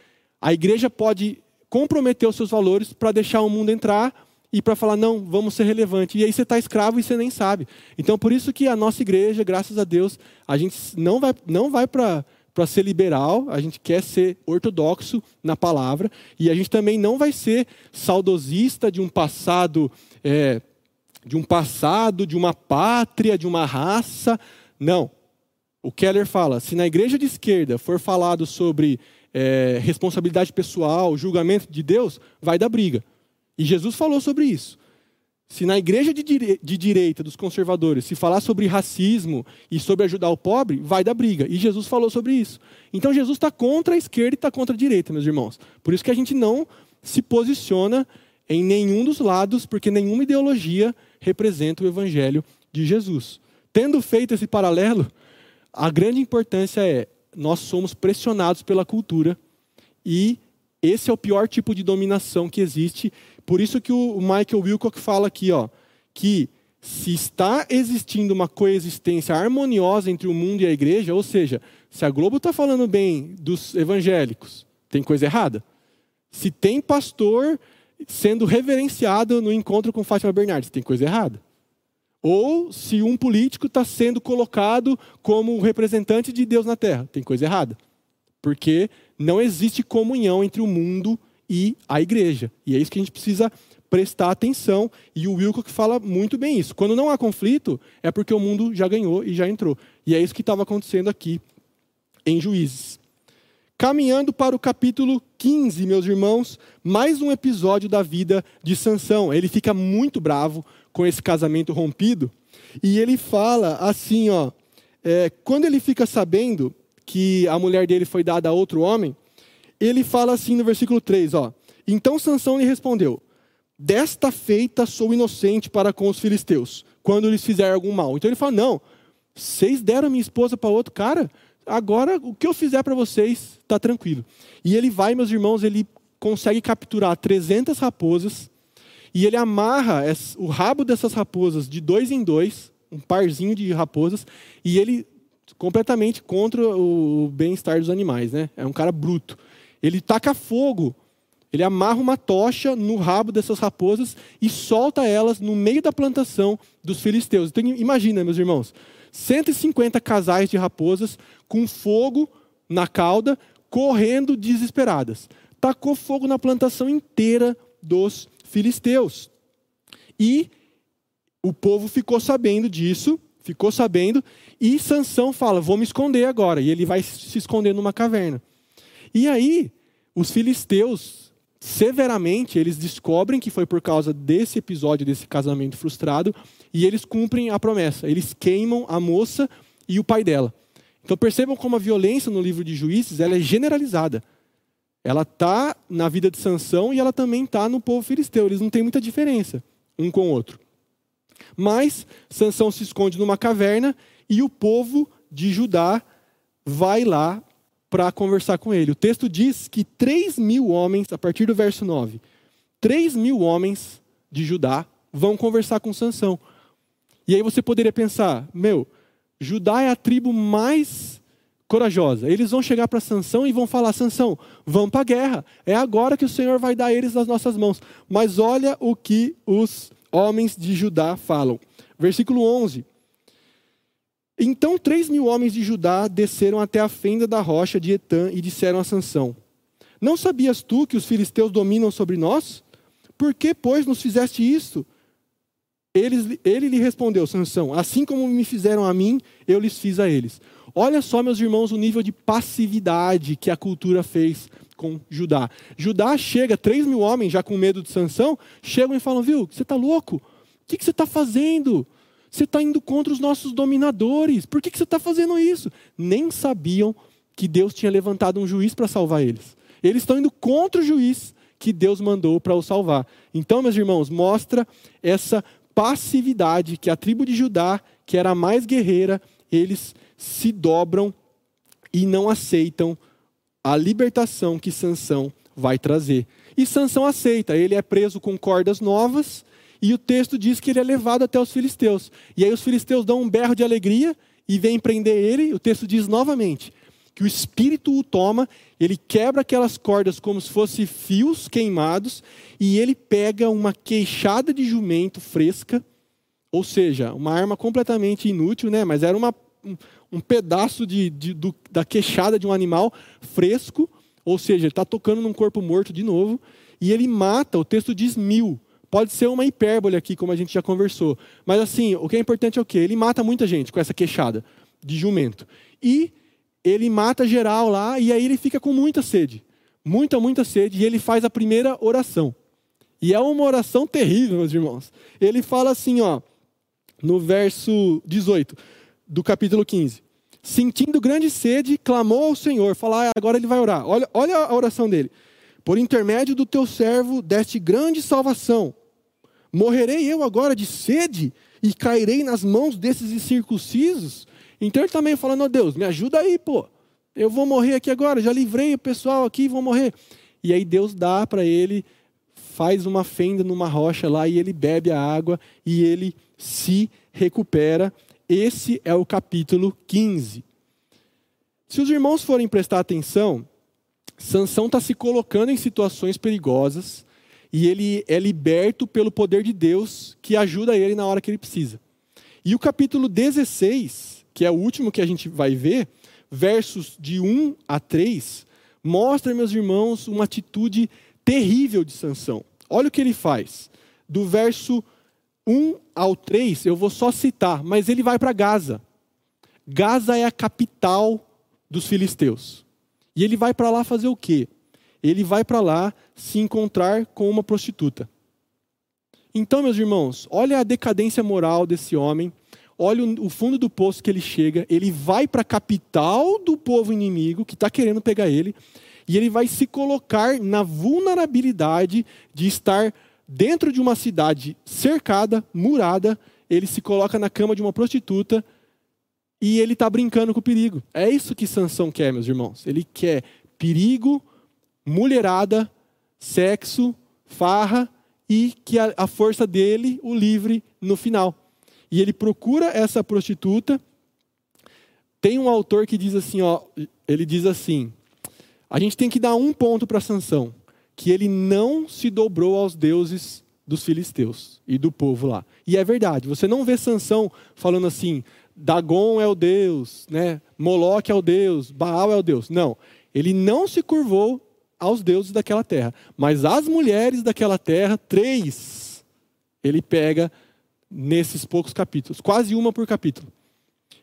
Speaker 1: a igreja pode comprometer os seus valores para deixar o mundo entrar e para falar, não, vamos ser relevante. E aí você está escravo e você nem sabe. Então, por isso que a nossa igreja, graças a Deus, a gente não vai, não vai para para ser liberal, a gente quer ser ortodoxo na palavra, e a gente também não vai ser saudosista de um passado, é, de um passado, de uma pátria, de uma raça. Não. O Keller fala: se na igreja de esquerda for falado sobre é, responsabilidade pessoal, julgamento de Deus, vai dar briga. E Jesus falou sobre isso. Se na igreja de, dire... de, direita dos conservadores se falar sobre racismo e sobre ajudar o pobre, vai dar briga. E Jesus falou sobre isso. Então Jesus está contra a esquerda e está contra a direita, meus irmãos. Por isso que a gente não se posiciona em nenhum dos lados, porque nenhuma ideologia representa o evangelho de Jesus. Tendo feito esse paralelo, a grande importância é nós somos pressionados pela cultura e esse é o pior tipo de dominação que existe por isso que o Michael Wilcock fala aqui, ó, que se está existindo uma coexistência harmoniosa entre o mundo e a igreja, ou seja, se a Globo está falando bem dos evangélicos, tem coisa errada. Se tem pastor sendo reverenciado no encontro com Fátima Bernardes, tem coisa errada. Ou se um político está sendo colocado como representante de Deus na terra, tem coisa errada. Porque não existe comunhão entre o mundo e e a igreja. E é isso que a gente precisa prestar atenção. E o Wilco que fala muito bem isso. Quando não há conflito, é porque o mundo já ganhou e já entrou. E é isso que estava acontecendo aqui em Juízes. Caminhando para o capítulo 15, meus irmãos, mais um episódio da vida de Sansão. Ele fica muito bravo com esse casamento rompido. E ele fala assim, ó, é, quando ele fica sabendo que a mulher dele foi dada a outro homem, ele fala assim no versículo 3, ó. Então Sansão lhe respondeu: Desta feita sou inocente para com os filisteus, quando lhes fizer algum mal. Então ele fala: Não, vocês deram minha esposa para outro cara, agora o que eu fizer para vocês está tranquilo. E ele vai, meus irmãos, ele consegue capturar 300 raposas e ele amarra o rabo dessas raposas de dois em dois, um parzinho de raposas, e ele completamente contra o bem-estar dos animais, né? É um cara bruto. Ele taca fogo, ele amarra uma tocha no rabo dessas raposas e solta elas no meio da plantação dos filisteus. Então imagina, meus irmãos, 150 casais de raposas com fogo na cauda, correndo desesperadas. Tacou fogo na plantação inteira dos filisteus. E o povo ficou sabendo disso, ficou sabendo, e Sansão fala: "Vou me esconder agora". E ele vai se esconder numa caverna. E aí, os filisteus severamente, eles descobrem que foi por causa desse episódio desse casamento frustrado e eles cumprem a promessa. Eles queimam a moça e o pai dela. Então percebam como a violência no livro de Juízes ela é generalizada. Ela está na vida de Sansão e ela também está no povo filisteu. Eles não têm muita diferença um com o outro. Mas Sansão se esconde numa caverna e o povo de Judá vai lá para conversar com ele. O texto diz que 3 mil homens, a partir do verso 9, 3 mil homens de Judá vão conversar com Sansão. E aí você poderia pensar, meu, Judá é a tribo mais corajosa. Eles vão chegar para Sansão e vão falar: Sansão, vamos para a guerra. É agora que o Senhor vai dar eles nas nossas mãos. Mas olha o que os homens de Judá falam. Versículo 11. Então três mil homens de Judá desceram até a fenda da rocha de Etã e disseram a Sansão: Não sabias tu que os filisteus dominam sobre nós? Por que, pois, nos fizeste isto? Ele, ele lhe respondeu, Sansão, assim como me fizeram a mim, eu lhes fiz a eles. Olha só, meus irmãos, o nível de passividade que a cultura fez com Judá. Judá chega, três mil homens já com medo de Sansão, chegam e falam, viu, você está louco? O que, que você está fazendo? Você está indo contra os nossos dominadores. Por que, que você está fazendo isso? Nem sabiam que Deus tinha levantado um juiz para salvar eles. Eles estão indo contra o juiz que Deus mandou para o salvar. Então, meus irmãos, mostra essa passividade que a tribo de Judá, que era a mais guerreira, eles se dobram e não aceitam a libertação que Sansão vai trazer. E Sansão aceita, ele é preso com cordas novas, e o texto diz que ele é levado até os filisteus. E aí os filisteus dão um berro de alegria e vêm prender ele. O texto diz novamente que o espírito o toma, ele quebra aquelas cordas como se fossem fios queimados, e ele pega uma queixada de jumento fresca, ou seja, uma arma completamente inútil, né? mas era uma, um, pedaço de, de, do, da queixada de um animal fresco, ou seja, ele está tocando num corpo morto de novo, e ele mata, o texto diz mil. Pode ser uma hipérbole aqui, como a gente já conversou. Mas assim, o que é importante é o quê? Ele mata muita gente com essa queixada de jumento. E ele mata geral lá, e aí ele fica com muita sede. Muita, muita sede, e ele faz a primeira oração. E é uma oração terrível, meus irmãos. Ele fala assim, ó, no verso 18 do capítulo 15. Sentindo grande sede, clamou ao Senhor. Fala, ah, agora ele vai orar. Olha, olha a oração dele. Por intermédio do teu servo deste grande salvação. Morrerei eu agora de sede e cairei nas mãos desses incircuncisos? Então ele também falando, oh, Deus, me ajuda aí, pô. Eu vou morrer aqui agora, já livrei o pessoal aqui, vou morrer. E aí Deus dá para ele, faz uma fenda numa rocha lá e ele bebe a água e ele se recupera. Esse é o capítulo 15. Se os irmãos forem prestar atenção, Sansão está se colocando em situações perigosas e ele é liberto pelo poder de Deus que ajuda ele na hora que ele precisa. E o capítulo 16, que é o último que a gente vai ver, versos de 1 a 3, mostra, meus irmãos, uma atitude terrível de Sansão. Olha o que ele faz. Do verso 1 ao 3, eu vou só citar, mas ele vai para Gaza. Gaza é a capital dos filisteus. E ele vai para lá fazer o quê? Ele vai para lá se encontrar com uma prostituta. Então, meus irmãos, olha a decadência moral desse homem, olha o fundo do poço que ele chega, ele vai para a capital do povo inimigo que está querendo pegar ele, e ele vai se colocar na vulnerabilidade de estar dentro de uma cidade cercada, murada, ele se coloca na cama de uma prostituta e ele está brincando com o perigo. É isso que Sansão quer, meus irmãos. Ele quer perigo, mulherada, sexo, farra e que a, força dele o livre no final. E ele procura essa prostituta. Tem um autor que diz assim, ó, ele diz assim: a gente tem que dar um ponto para Sansão, que ele não se dobrou aos deuses dos filisteus e do povo lá. E é verdade. Você não vê Sansão falando assim: Dagon é o Deus, né? Moloque é o Deus, Baal é o Deus. Não. Ele não se curvou aos deuses daquela terra. Mas as mulheres daquela terra, três, ele pega nesses poucos capítulos, quase uma por capítulo.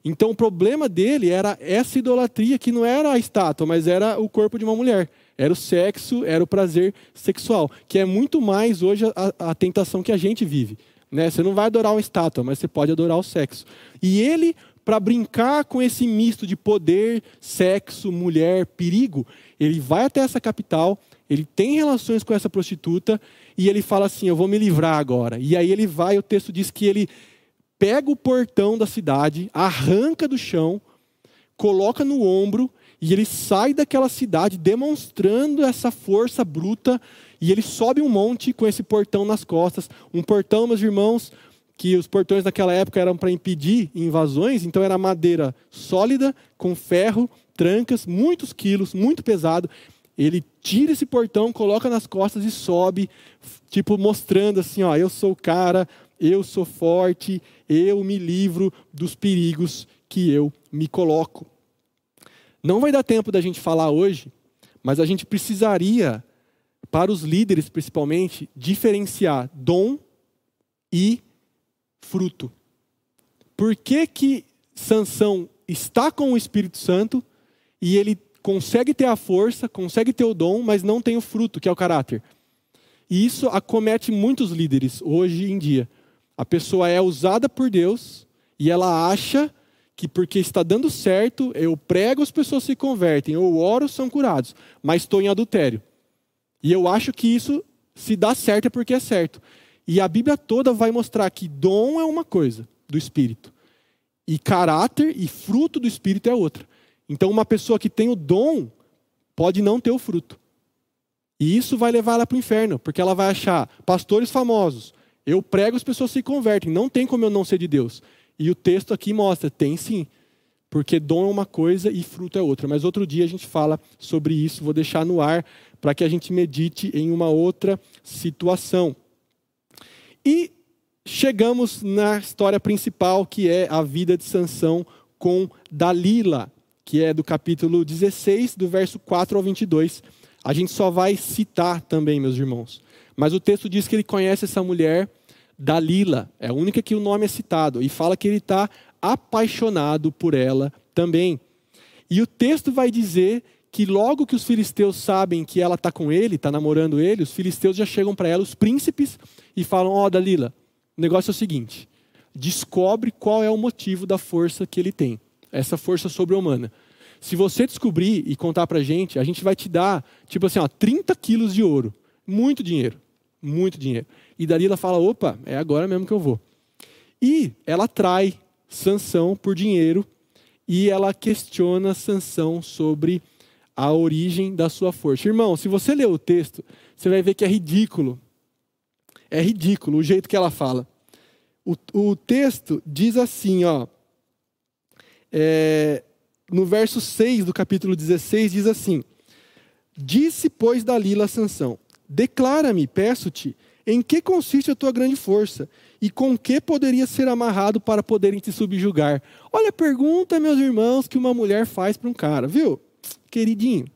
Speaker 1: Então o problema dele era essa idolatria que não era a estátua, mas era o corpo de uma mulher. Era o sexo, era o prazer sexual, que é muito mais hoje a, a tentação que a gente vive. Né? Você não vai adorar uma estátua, mas você pode adorar o sexo. E ele, para brincar com esse misto de poder, sexo, mulher, perigo, ele vai até essa capital, ele tem relações com essa prostituta e ele fala assim: Eu vou me livrar agora. E aí ele vai, o texto diz que ele pega o portão da cidade, arranca do chão, coloca no ombro e ele sai daquela cidade demonstrando essa força bruta e ele sobe um monte com esse portão nas costas. Um portão, meus irmãos, que os portões naquela época eram para impedir invasões, então era madeira sólida, com ferro, trancas, muitos quilos, muito pesado. Ele tira esse portão, coloca nas costas e sobe, tipo mostrando assim, ó, eu sou o cara, eu sou forte, eu me livro dos perigos que eu me coloco. Não vai dar tempo da gente falar hoje, mas a gente precisaria para os líderes principalmente, diferenciar dom e fruto. Por que que Sansão está com o Espírito Santo e ele consegue ter a força, consegue ter o dom, mas não tem o fruto, que é o caráter? E isso acomete muitos líderes hoje em dia. A pessoa é usada por Deus e ela acha que porque está dando certo, eu prego, as pessoas se convertem, eu oro, são curados, mas estou em adultério. E eu acho que isso, se dá certo, é porque é certo. E a Bíblia toda vai mostrar que dom é uma coisa do Espírito, e caráter e fruto do Espírito é outra. Então, uma pessoa que tem o dom pode não ter o fruto. E isso vai levar ela para o inferno, porque ela vai achar pastores famosos. Eu prego, as pessoas se convertem. Não tem como eu não ser de Deus. E o texto aqui mostra: tem sim. Porque dom é uma coisa e fruto é outra. Mas outro dia a gente fala sobre isso, vou deixar no ar para que a gente medite em uma outra situação. E chegamos na história principal, que é a vida de Sansão com Dalila, que é do capítulo 16, do verso 4 ao 22. A gente só vai citar também, meus irmãos. Mas o texto diz que ele conhece essa mulher, Dalila, é a única que o nome é citado, e fala que ele está apaixonado por ela também. E o texto vai dizer que logo que os filisteus sabem que ela está com ele, está namorando ele, os filisteus já chegam para ela, os príncipes, e falam: Ó, oh, Dalila, o negócio é o seguinte: descobre qual é o motivo da força que ele tem, essa força sobre-humana. Se você descobrir e contar para a gente, a gente vai te dar, tipo assim, ó, 30 quilos de ouro. Muito dinheiro. Muito dinheiro. E Dalila fala: opa, é agora mesmo que eu vou. E ela trai Sansão por dinheiro e ela questiona Sansão sobre a origem da sua força. Irmão, se você ler o texto, você vai ver que é ridículo. É ridículo o jeito que ela fala. O, o texto diz assim, ó. É, no verso 6 do capítulo 16, diz assim: Disse, pois, Dalila a Sansão: Declara-me, peço-te, em que consiste a tua grande força? E com que poderia ser amarrado para poderem te subjugar? Olha a pergunta, meus irmãos, que uma mulher faz para um cara, viu? queridinho,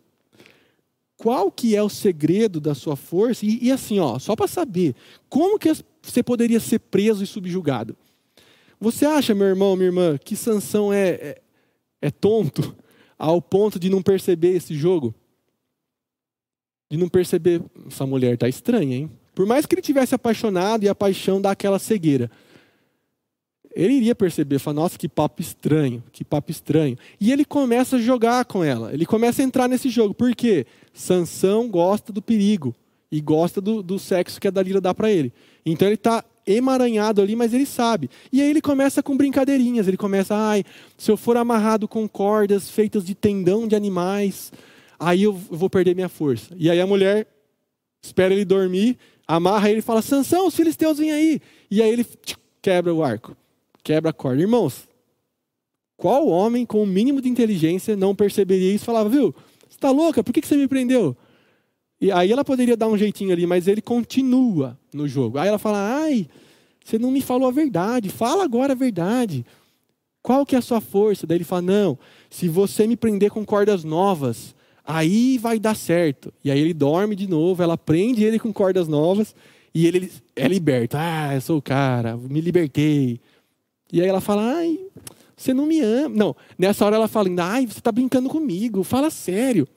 Speaker 1: qual que é o segredo da sua força? E, e assim, ó, só para saber, como que você poderia ser preso e subjugado? Você acha, meu irmão, minha irmã, que Sansão é, é, é tonto ao ponto de não perceber esse jogo? De não perceber, essa mulher tá estranha, hein? Por mais que ele tivesse apaixonado e a paixão dá aquela cegueira ele iria perceber, falar, nossa, que papo estranho, que papo estranho. E ele começa a jogar com ela, ele começa a entrar nesse jogo. Por quê? Sansão gosta do perigo e gosta do, do sexo que a Dalila dá para ele. Então ele está emaranhado ali, mas ele sabe. E aí ele começa com brincadeirinhas. Ele começa, ai, se eu for amarrado com cordas feitas de tendão de animais, aí eu vou perder minha força. E aí a mulher espera ele dormir, amarra ele e fala: Sansão, os filisteus vêm aí. E aí ele quebra o arco, quebra a corda. Irmãos, qual homem com o mínimo de inteligência não perceberia isso e falava, viu, você está louca, por que você me prendeu? E aí ela poderia dar um jeitinho ali, mas ele continua no jogo. Aí ela fala: "Ai, você não me falou a verdade. Fala agora a verdade. Qual que é a sua força?" Daí ele fala: "Não, se você me prender com cordas novas, aí vai dar certo." E aí ele dorme de novo, ela prende ele com cordas novas e ele é liberto. "Ah, eu sou o cara, me libertei." E aí ela fala: "Ai, você não me ama." Não, nessa hora ela fala: "Ai, você está brincando comigo. Fala sério."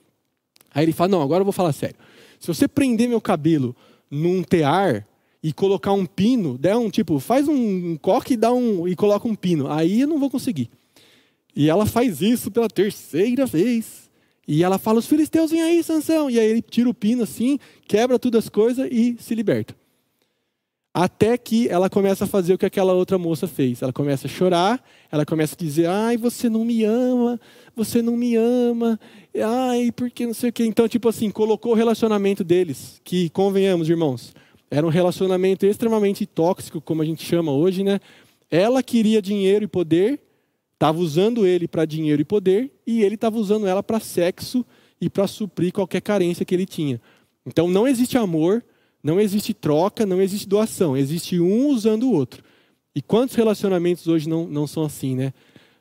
Speaker 1: Aí ele fala: "Não, agora eu vou falar sério." Se você prender meu cabelo num tear e colocar um pino, der um tipo, faz um coque e dá um e coloca um pino, aí eu não vou conseguir. E ela faz isso pela terceira vez. E ela fala: "Os filisteus vêm aí, Sansão". E aí ele tira o pino assim, quebra todas as coisas e se liberta. Até que ela começa a fazer o que aquela outra moça fez. Ela começa a chorar, ela começa a dizer: "Ai, você não me ama, você não me ama, ai, porque não sei o quê". Então, tipo assim, colocou o relacionamento deles, que convenhamos, irmãos, era um relacionamento extremamente tóxico, como a gente chama hoje, né? Ela queria dinheiro e poder, estava usando ele para dinheiro e poder, e ele estava usando ela para sexo e para suprir qualquer carência que ele tinha. Então, não existe amor não existe troca, não existe doação. Existe um usando o outro. E quantos relacionamentos hoje não, não são assim, né?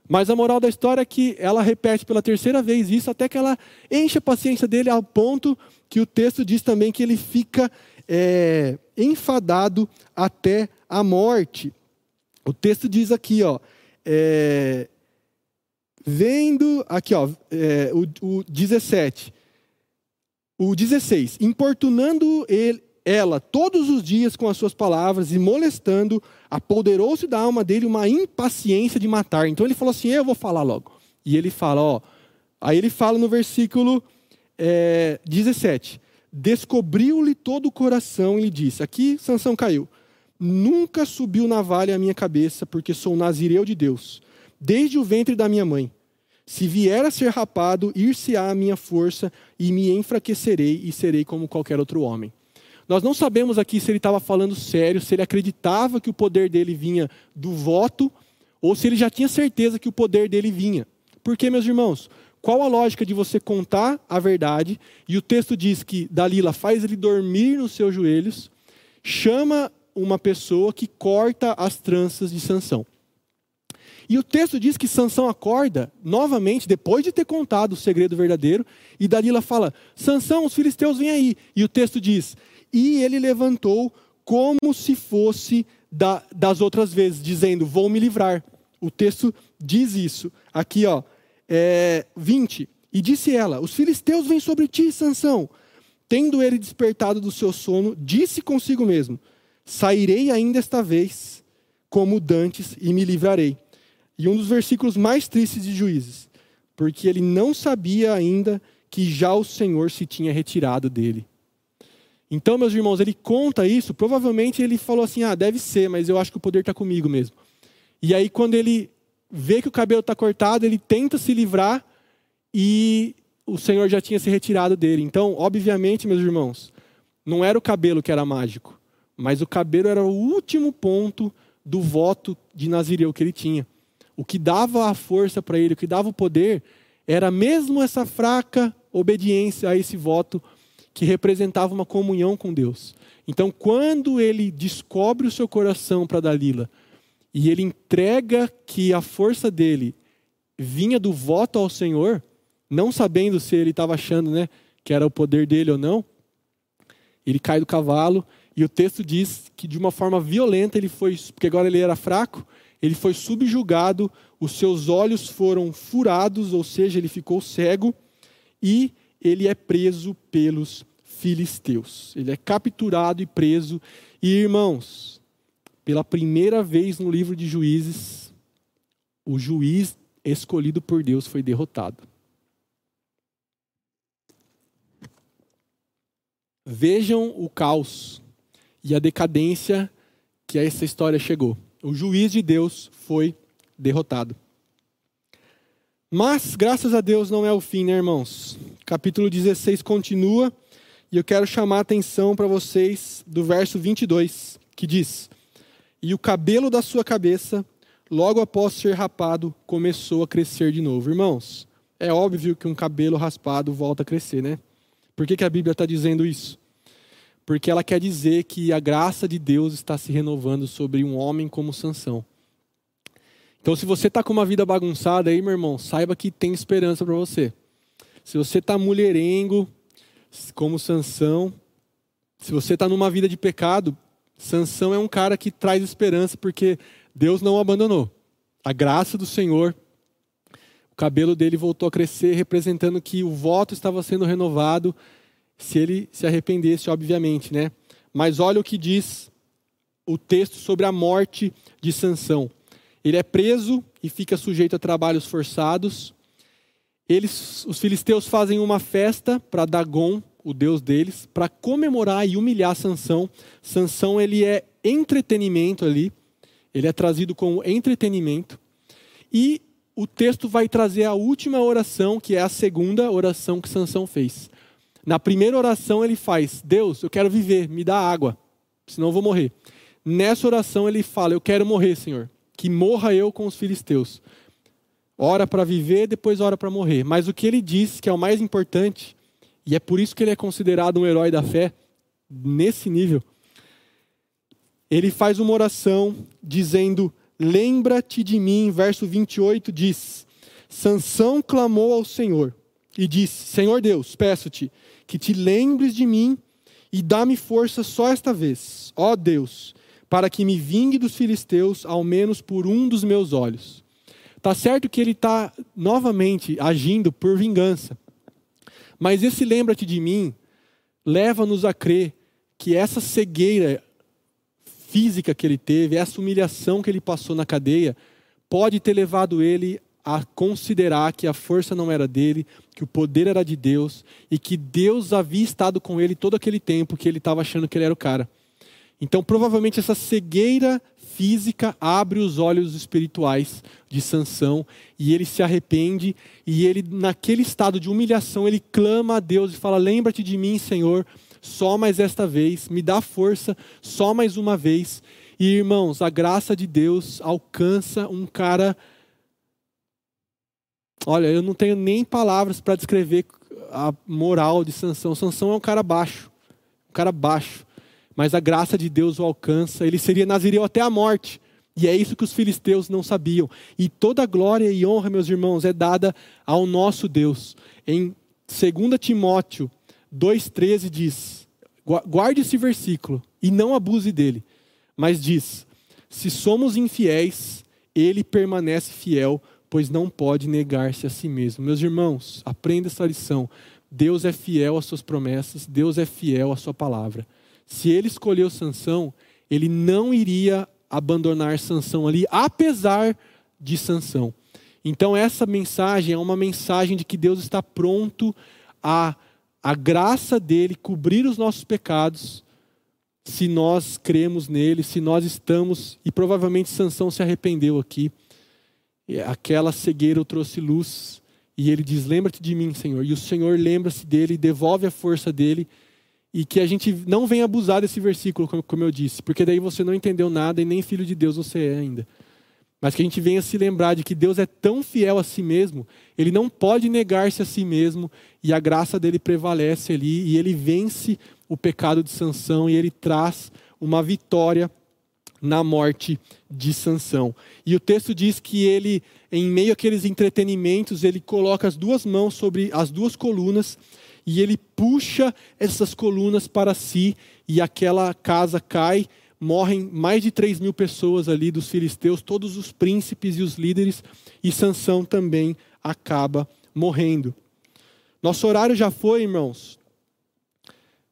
Speaker 1: Mas a moral da história é que ela repete pela terceira vez isso até que ela enche a paciência dele ao ponto que o texto diz também que ele fica é, enfadado até a morte. O texto diz aqui, ó, é, vendo, aqui, ó, é, o, o 17, o 16, importunando ele, ela todos os dias com as suas palavras e molestando, apoderou-se da alma dele uma impaciência de matar. Então ele falou assim: Eu vou falar logo. E ele fala: Ó. Aí ele fala no versículo é, 17: Descobriu-lhe todo o coração e lhe disse: Aqui Sansão caiu. Nunca subiu navalha a minha cabeça, porque sou nazireu de Deus, desde o ventre da minha mãe. Se vier a ser rapado, ir-se-á a minha força e me enfraquecerei e serei como qualquer outro homem. Nós não sabemos aqui se ele estava falando sério, se ele acreditava que o poder dele vinha do voto, ou se ele já tinha certeza que o poder dele vinha. Porque, meus irmãos, qual a lógica de você contar a verdade? E o texto diz que Dalila faz ele dormir nos seus joelhos, chama uma pessoa que corta as tranças de Sansão. E o texto diz que Sansão acorda novamente, depois de ter contado o segredo verdadeiro, e Dalila fala: Sansão, os filisteus vêm aí. E o texto diz: e ele levantou como se fosse da, das outras vezes, dizendo: Vou me livrar. O texto diz isso. Aqui, ó, é, 20. E disse ela: Os filisteus vêm sobre ti, Sansão. Tendo ele despertado do seu sono, disse consigo mesmo: Sairei ainda esta vez, como dantes, e me livrarei. E um dos versículos mais tristes de Juízes, porque ele não sabia ainda que já o Senhor se tinha retirado dele. Então, meus irmãos, ele conta isso, provavelmente ele falou assim: ah, deve ser, mas eu acho que o poder está comigo mesmo. E aí, quando ele vê que o cabelo está cortado, ele tenta se livrar e o Senhor já tinha se retirado dele. Então, obviamente, meus irmãos, não era o cabelo que era mágico, mas o cabelo era o último ponto do voto de Nazireu que ele tinha. O que dava a força para ele, o que dava o poder, era mesmo essa fraca obediência a esse voto que representava uma comunhão com Deus. Então, quando ele descobre o seu coração para Dalila e ele entrega que a força dele vinha do voto ao Senhor, não sabendo se ele estava achando, né, que era o poder dele ou não, ele cai do cavalo e o texto diz que de uma forma violenta ele foi, porque agora ele era fraco, ele foi subjugado, os seus olhos foram furados, ou seja, ele ficou cego e ele é preso pelos filisteus. Ele é capturado e preso. E irmãos, pela primeira vez no livro de Juízes, o juiz escolhido por Deus foi derrotado. Vejam o caos e a decadência que essa história chegou. O juiz de Deus foi derrotado. Mas, graças a Deus, não é o fim, né, irmãos? Capítulo 16 continua e eu quero chamar a atenção para vocês do verso 22, que diz: E o cabelo da sua cabeça, logo após ser rapado, começou a crescer de novo. Irmãos, é óbvio que um cabelo raspado volta a crescer, né? Por que, que a Bíblia está dizendo isso? Porque ela quer dizer que a graça de Deus está se renovando sobre um homem como Sansão. Então, se você está com uma vida bagunçada aí, meu irmão, saiba que tem esperança para você. Se você está mulherengo, como Sansão, se você está numa vida de pecado, Sansão é um cara que traz esperança porque Deus não o abandonou. A graça do Senhor, o cabelo dele voltou a crescer, representando que o voto estava sendo renovado, se ele se arrependesse, obviamente, né? Mas olha o que diz o texto sobre a morte de Sansão. Ele é preso e fica sujeito a trabalhos forçados. Eles, os filisteus fazem uma festa para Dagon, o deus deles, para comemorar e humilhar Sansão. Sansão ele é entretenimento ali. Ele é trazido como entretenimento. E o texto vai trazer a última oração, que é a segunda oração que Sansão fez. Na primeira oração ele faz: Deus, eu quero viver, me dá água, senão eu vou morrer. Nessa oração ele fala: Eu quero morrer, Senhor que morra eu com os filisteus. Ora para viver, depois ora para morrer. Mas o que ele diz, que é o mais importante, e é por isso que ele é considerado um herói da fé, nesse nível, ele faz uma oração dizendo: Lembra-te de mim, verso 28 diz: Sansão clamou ao Senhor e disse: Senhor Deus, peço-te que te lembres de mim e dá-me força só esta vez. Ó Deus, para que me vingue dos filisteus, ao menos por um dos meus olhos. Tá certo que ele está novamente agindo por vingança. Mas esse lembra-te de mim leva-nos a crer que essa cegueira física que ele teve, essa humilhação que ele passou na cadeia, pode ter levado ele a considerar que a força não era dele, que o poder era de Deus e que Deus havia estado com ele todo aquele tempo que ele estava achando que ele era o cara. Então, provavelmente essa cegueira física abre os olhos espirituais de Sansão e ele se arrepende e ele naquele estado de humilhação ele clama a Deus e fala: "Lembra-te de mim, Senhor, só mais esta vez, me dá força só mais uma vez". E irmãos, a graça de Deus alcança um cara Olha, eu não tenho nem palavras para descrever a moral de Sansão. Sansão é um cara baixo, um cara baixo mas a graça de Deus o alcança, ele seria nazireu até a morte. E é isso que os filisteus não sabiam. E toda glória e honra, meus irmãos, é dada ao nosso Deus. Em 2 Timóteo 2,13 diz: guarde esse versículo e não abuse dele, mas diz: se somos infiéis, ele permanece fiel, pois não pode negar-se a si mesmo. Meus irmãos, aprenda essa lição. Deus é fiel às suas promessas, Deus é fiel à sua palavra se ele escolheu Sansão, ele não iria abandonar Sansão ali, apesar de Sansão. Então essa mensagem é uma mensagem de que Deus está pronto a a graça dele cobrir os nossos pecados, se nós cremos nele, se nós estamos e provavelmente Sansão se arrependeu aqui. Aquela cegueira o trouxe luz e ele diz: "Lembra-te de mim, Senhor". E o Senhor lembra-se dele, devolve a força dele e que a gente não venha abusar desse versículo, como eu disse, porque daí você não entendeu nada e nem filho de Deus você é ainda. Mas que a gente venha se lembrar de que Deus é tão fiel a si mesmo, ele não pode negar-se a si mesmo e a graça dele prevalece ali e ele vence o pecado de Sansão e ele traz uma vitória na morte de Sansão. E o texto diz que ele, em meio àqueles entretenimentos, ele coloca as duas mãos sobre as duas colunas e ele puxa essas colunas para si, e aquela casa cai, morrem mais de 3 mil pessoas ali dos filisteus, todos os príncipes e os líderes, e Sansão também acaba morrendo. Nosso horário já foi, irmãos.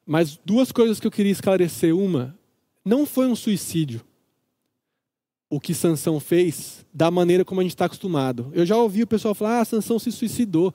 Speaker 1: Mas duas coisas que eu queria esclarecer. Uma, não foi um suicídio o que Sansão fez da maneira como a gente está acostumado. Eu já ouvi o pessoal falar, ah, Sansão se suicidou.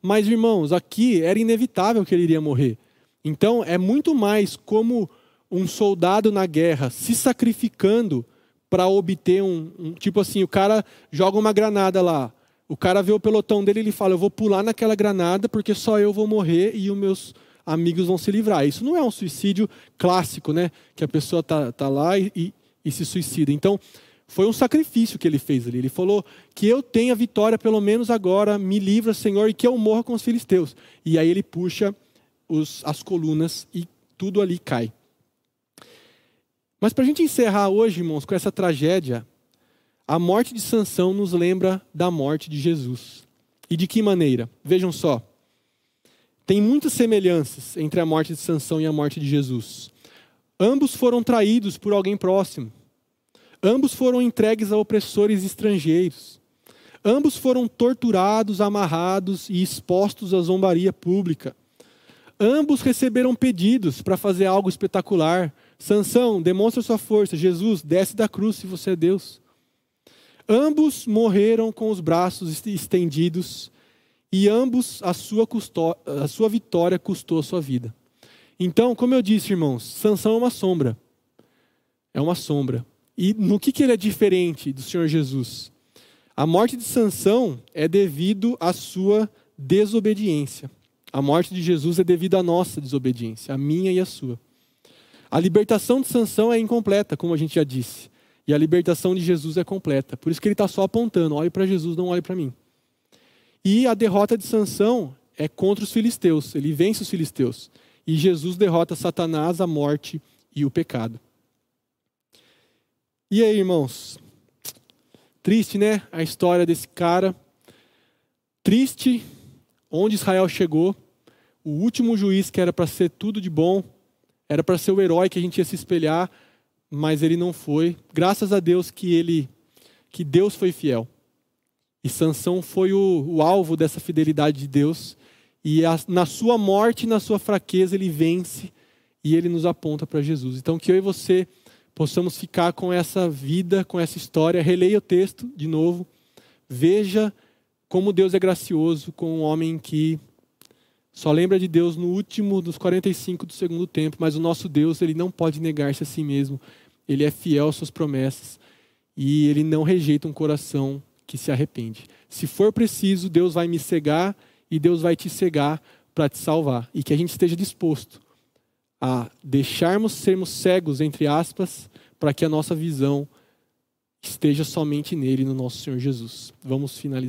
Speaker 1: Mas, irmãos, aqui era inevitável que ele iria morrer. Então, é muito mais como um soldado na guerra se sacrificando para obter um, um, Tipo assim, o cara joga uma granada lá. O cara vê o pelotão dele e ele fala: Eu vou pular naquela granada porque só eu vou morrer e os meus amigos vão se livrar. Isso não é um suicídio clássico, né? Que a pessoa tá, tá lá e, e, e se suicida. Então, foi um sacrifício que ele fez ali. Ele falou que eu tenha vitória, pelo menos agora, me livra, Senhor, e que eu morra com os filisteus. E aí ele puxa os, as colunas e tudo ali cai. Mas para a gente encerrar hoje, irmãos, com essa tragédia, a morte de Sansão nos lembra da morte de Jesus. E de que maneira? Vejam só. Tem muitas semelhanças entre a morte de Sansão e a morte de Jesus. Ambos foram traídos por alguém próximo. Ambos foram entregues a opressores estrangeiros. Ambos foram torturados, amarrados e expostos à zombaria pública. Ambos receberam pedidos para fazer algo espetacular. Sansão, demonstra sua força. Jesus, desce da cruz se você é Deus. Ambos morreram com os braços estendidos e ambos a sua, a sua vitória custou a sua vida. Então, como eu disse, irmãos, Sansão é uma sombra. É uma sombra. E no que, que ele é diferente do Senhor Jesus? A morte de Sansão é devido à sua desobediência. A morte de Jesus é devido à nossa desobediência, a minha e a sua. A libertação de Sansão é incompleta, como a gente já disse. E a libertação de Jesus é completa. Por isso que ele está só apontando: olhe para Jesus, não olhe para mim. E a derrota de Sansão é contra os filisteus. Ele vence os filisteus. E Jesus derrota Satanás, a morte e o pecado. E aí, irmãos? Triste, né? A história desse cara. Triste onde Israel chegou. O último juiz que era para ser tudo de bom, era para ser o herói que a gente ia se espelhar, mas ele não foi. Graças a Deus que ele que Deus foi fiel. E Sansão foi o, o alvo dessa fidelidade de Deus. E a, na sua morte, na sua fraqueza, ele vence e ele nos aponta para Jesus. Então que eu e você possamos ficar com essa vida, com essa história. Releia o texto de novo. Veja como Deus é gracioso com um homem que só lembra de Deus no último dos 45 do segundo tempo, mas o nosso Deus, ele não pode negar-se a si mesmo. Ele é fiel às suas promessas e ele não rejeita um coração que se arrepende. Se for preciso, Deus vai me cegar e Deus vai te cegar para te salvar. E que a gente esteja disposto a deixarmos sermos cegos, entre aspas, para que a nossa visão esteja somente nele, no nosso Senhor Jesus. Vamos finalizar.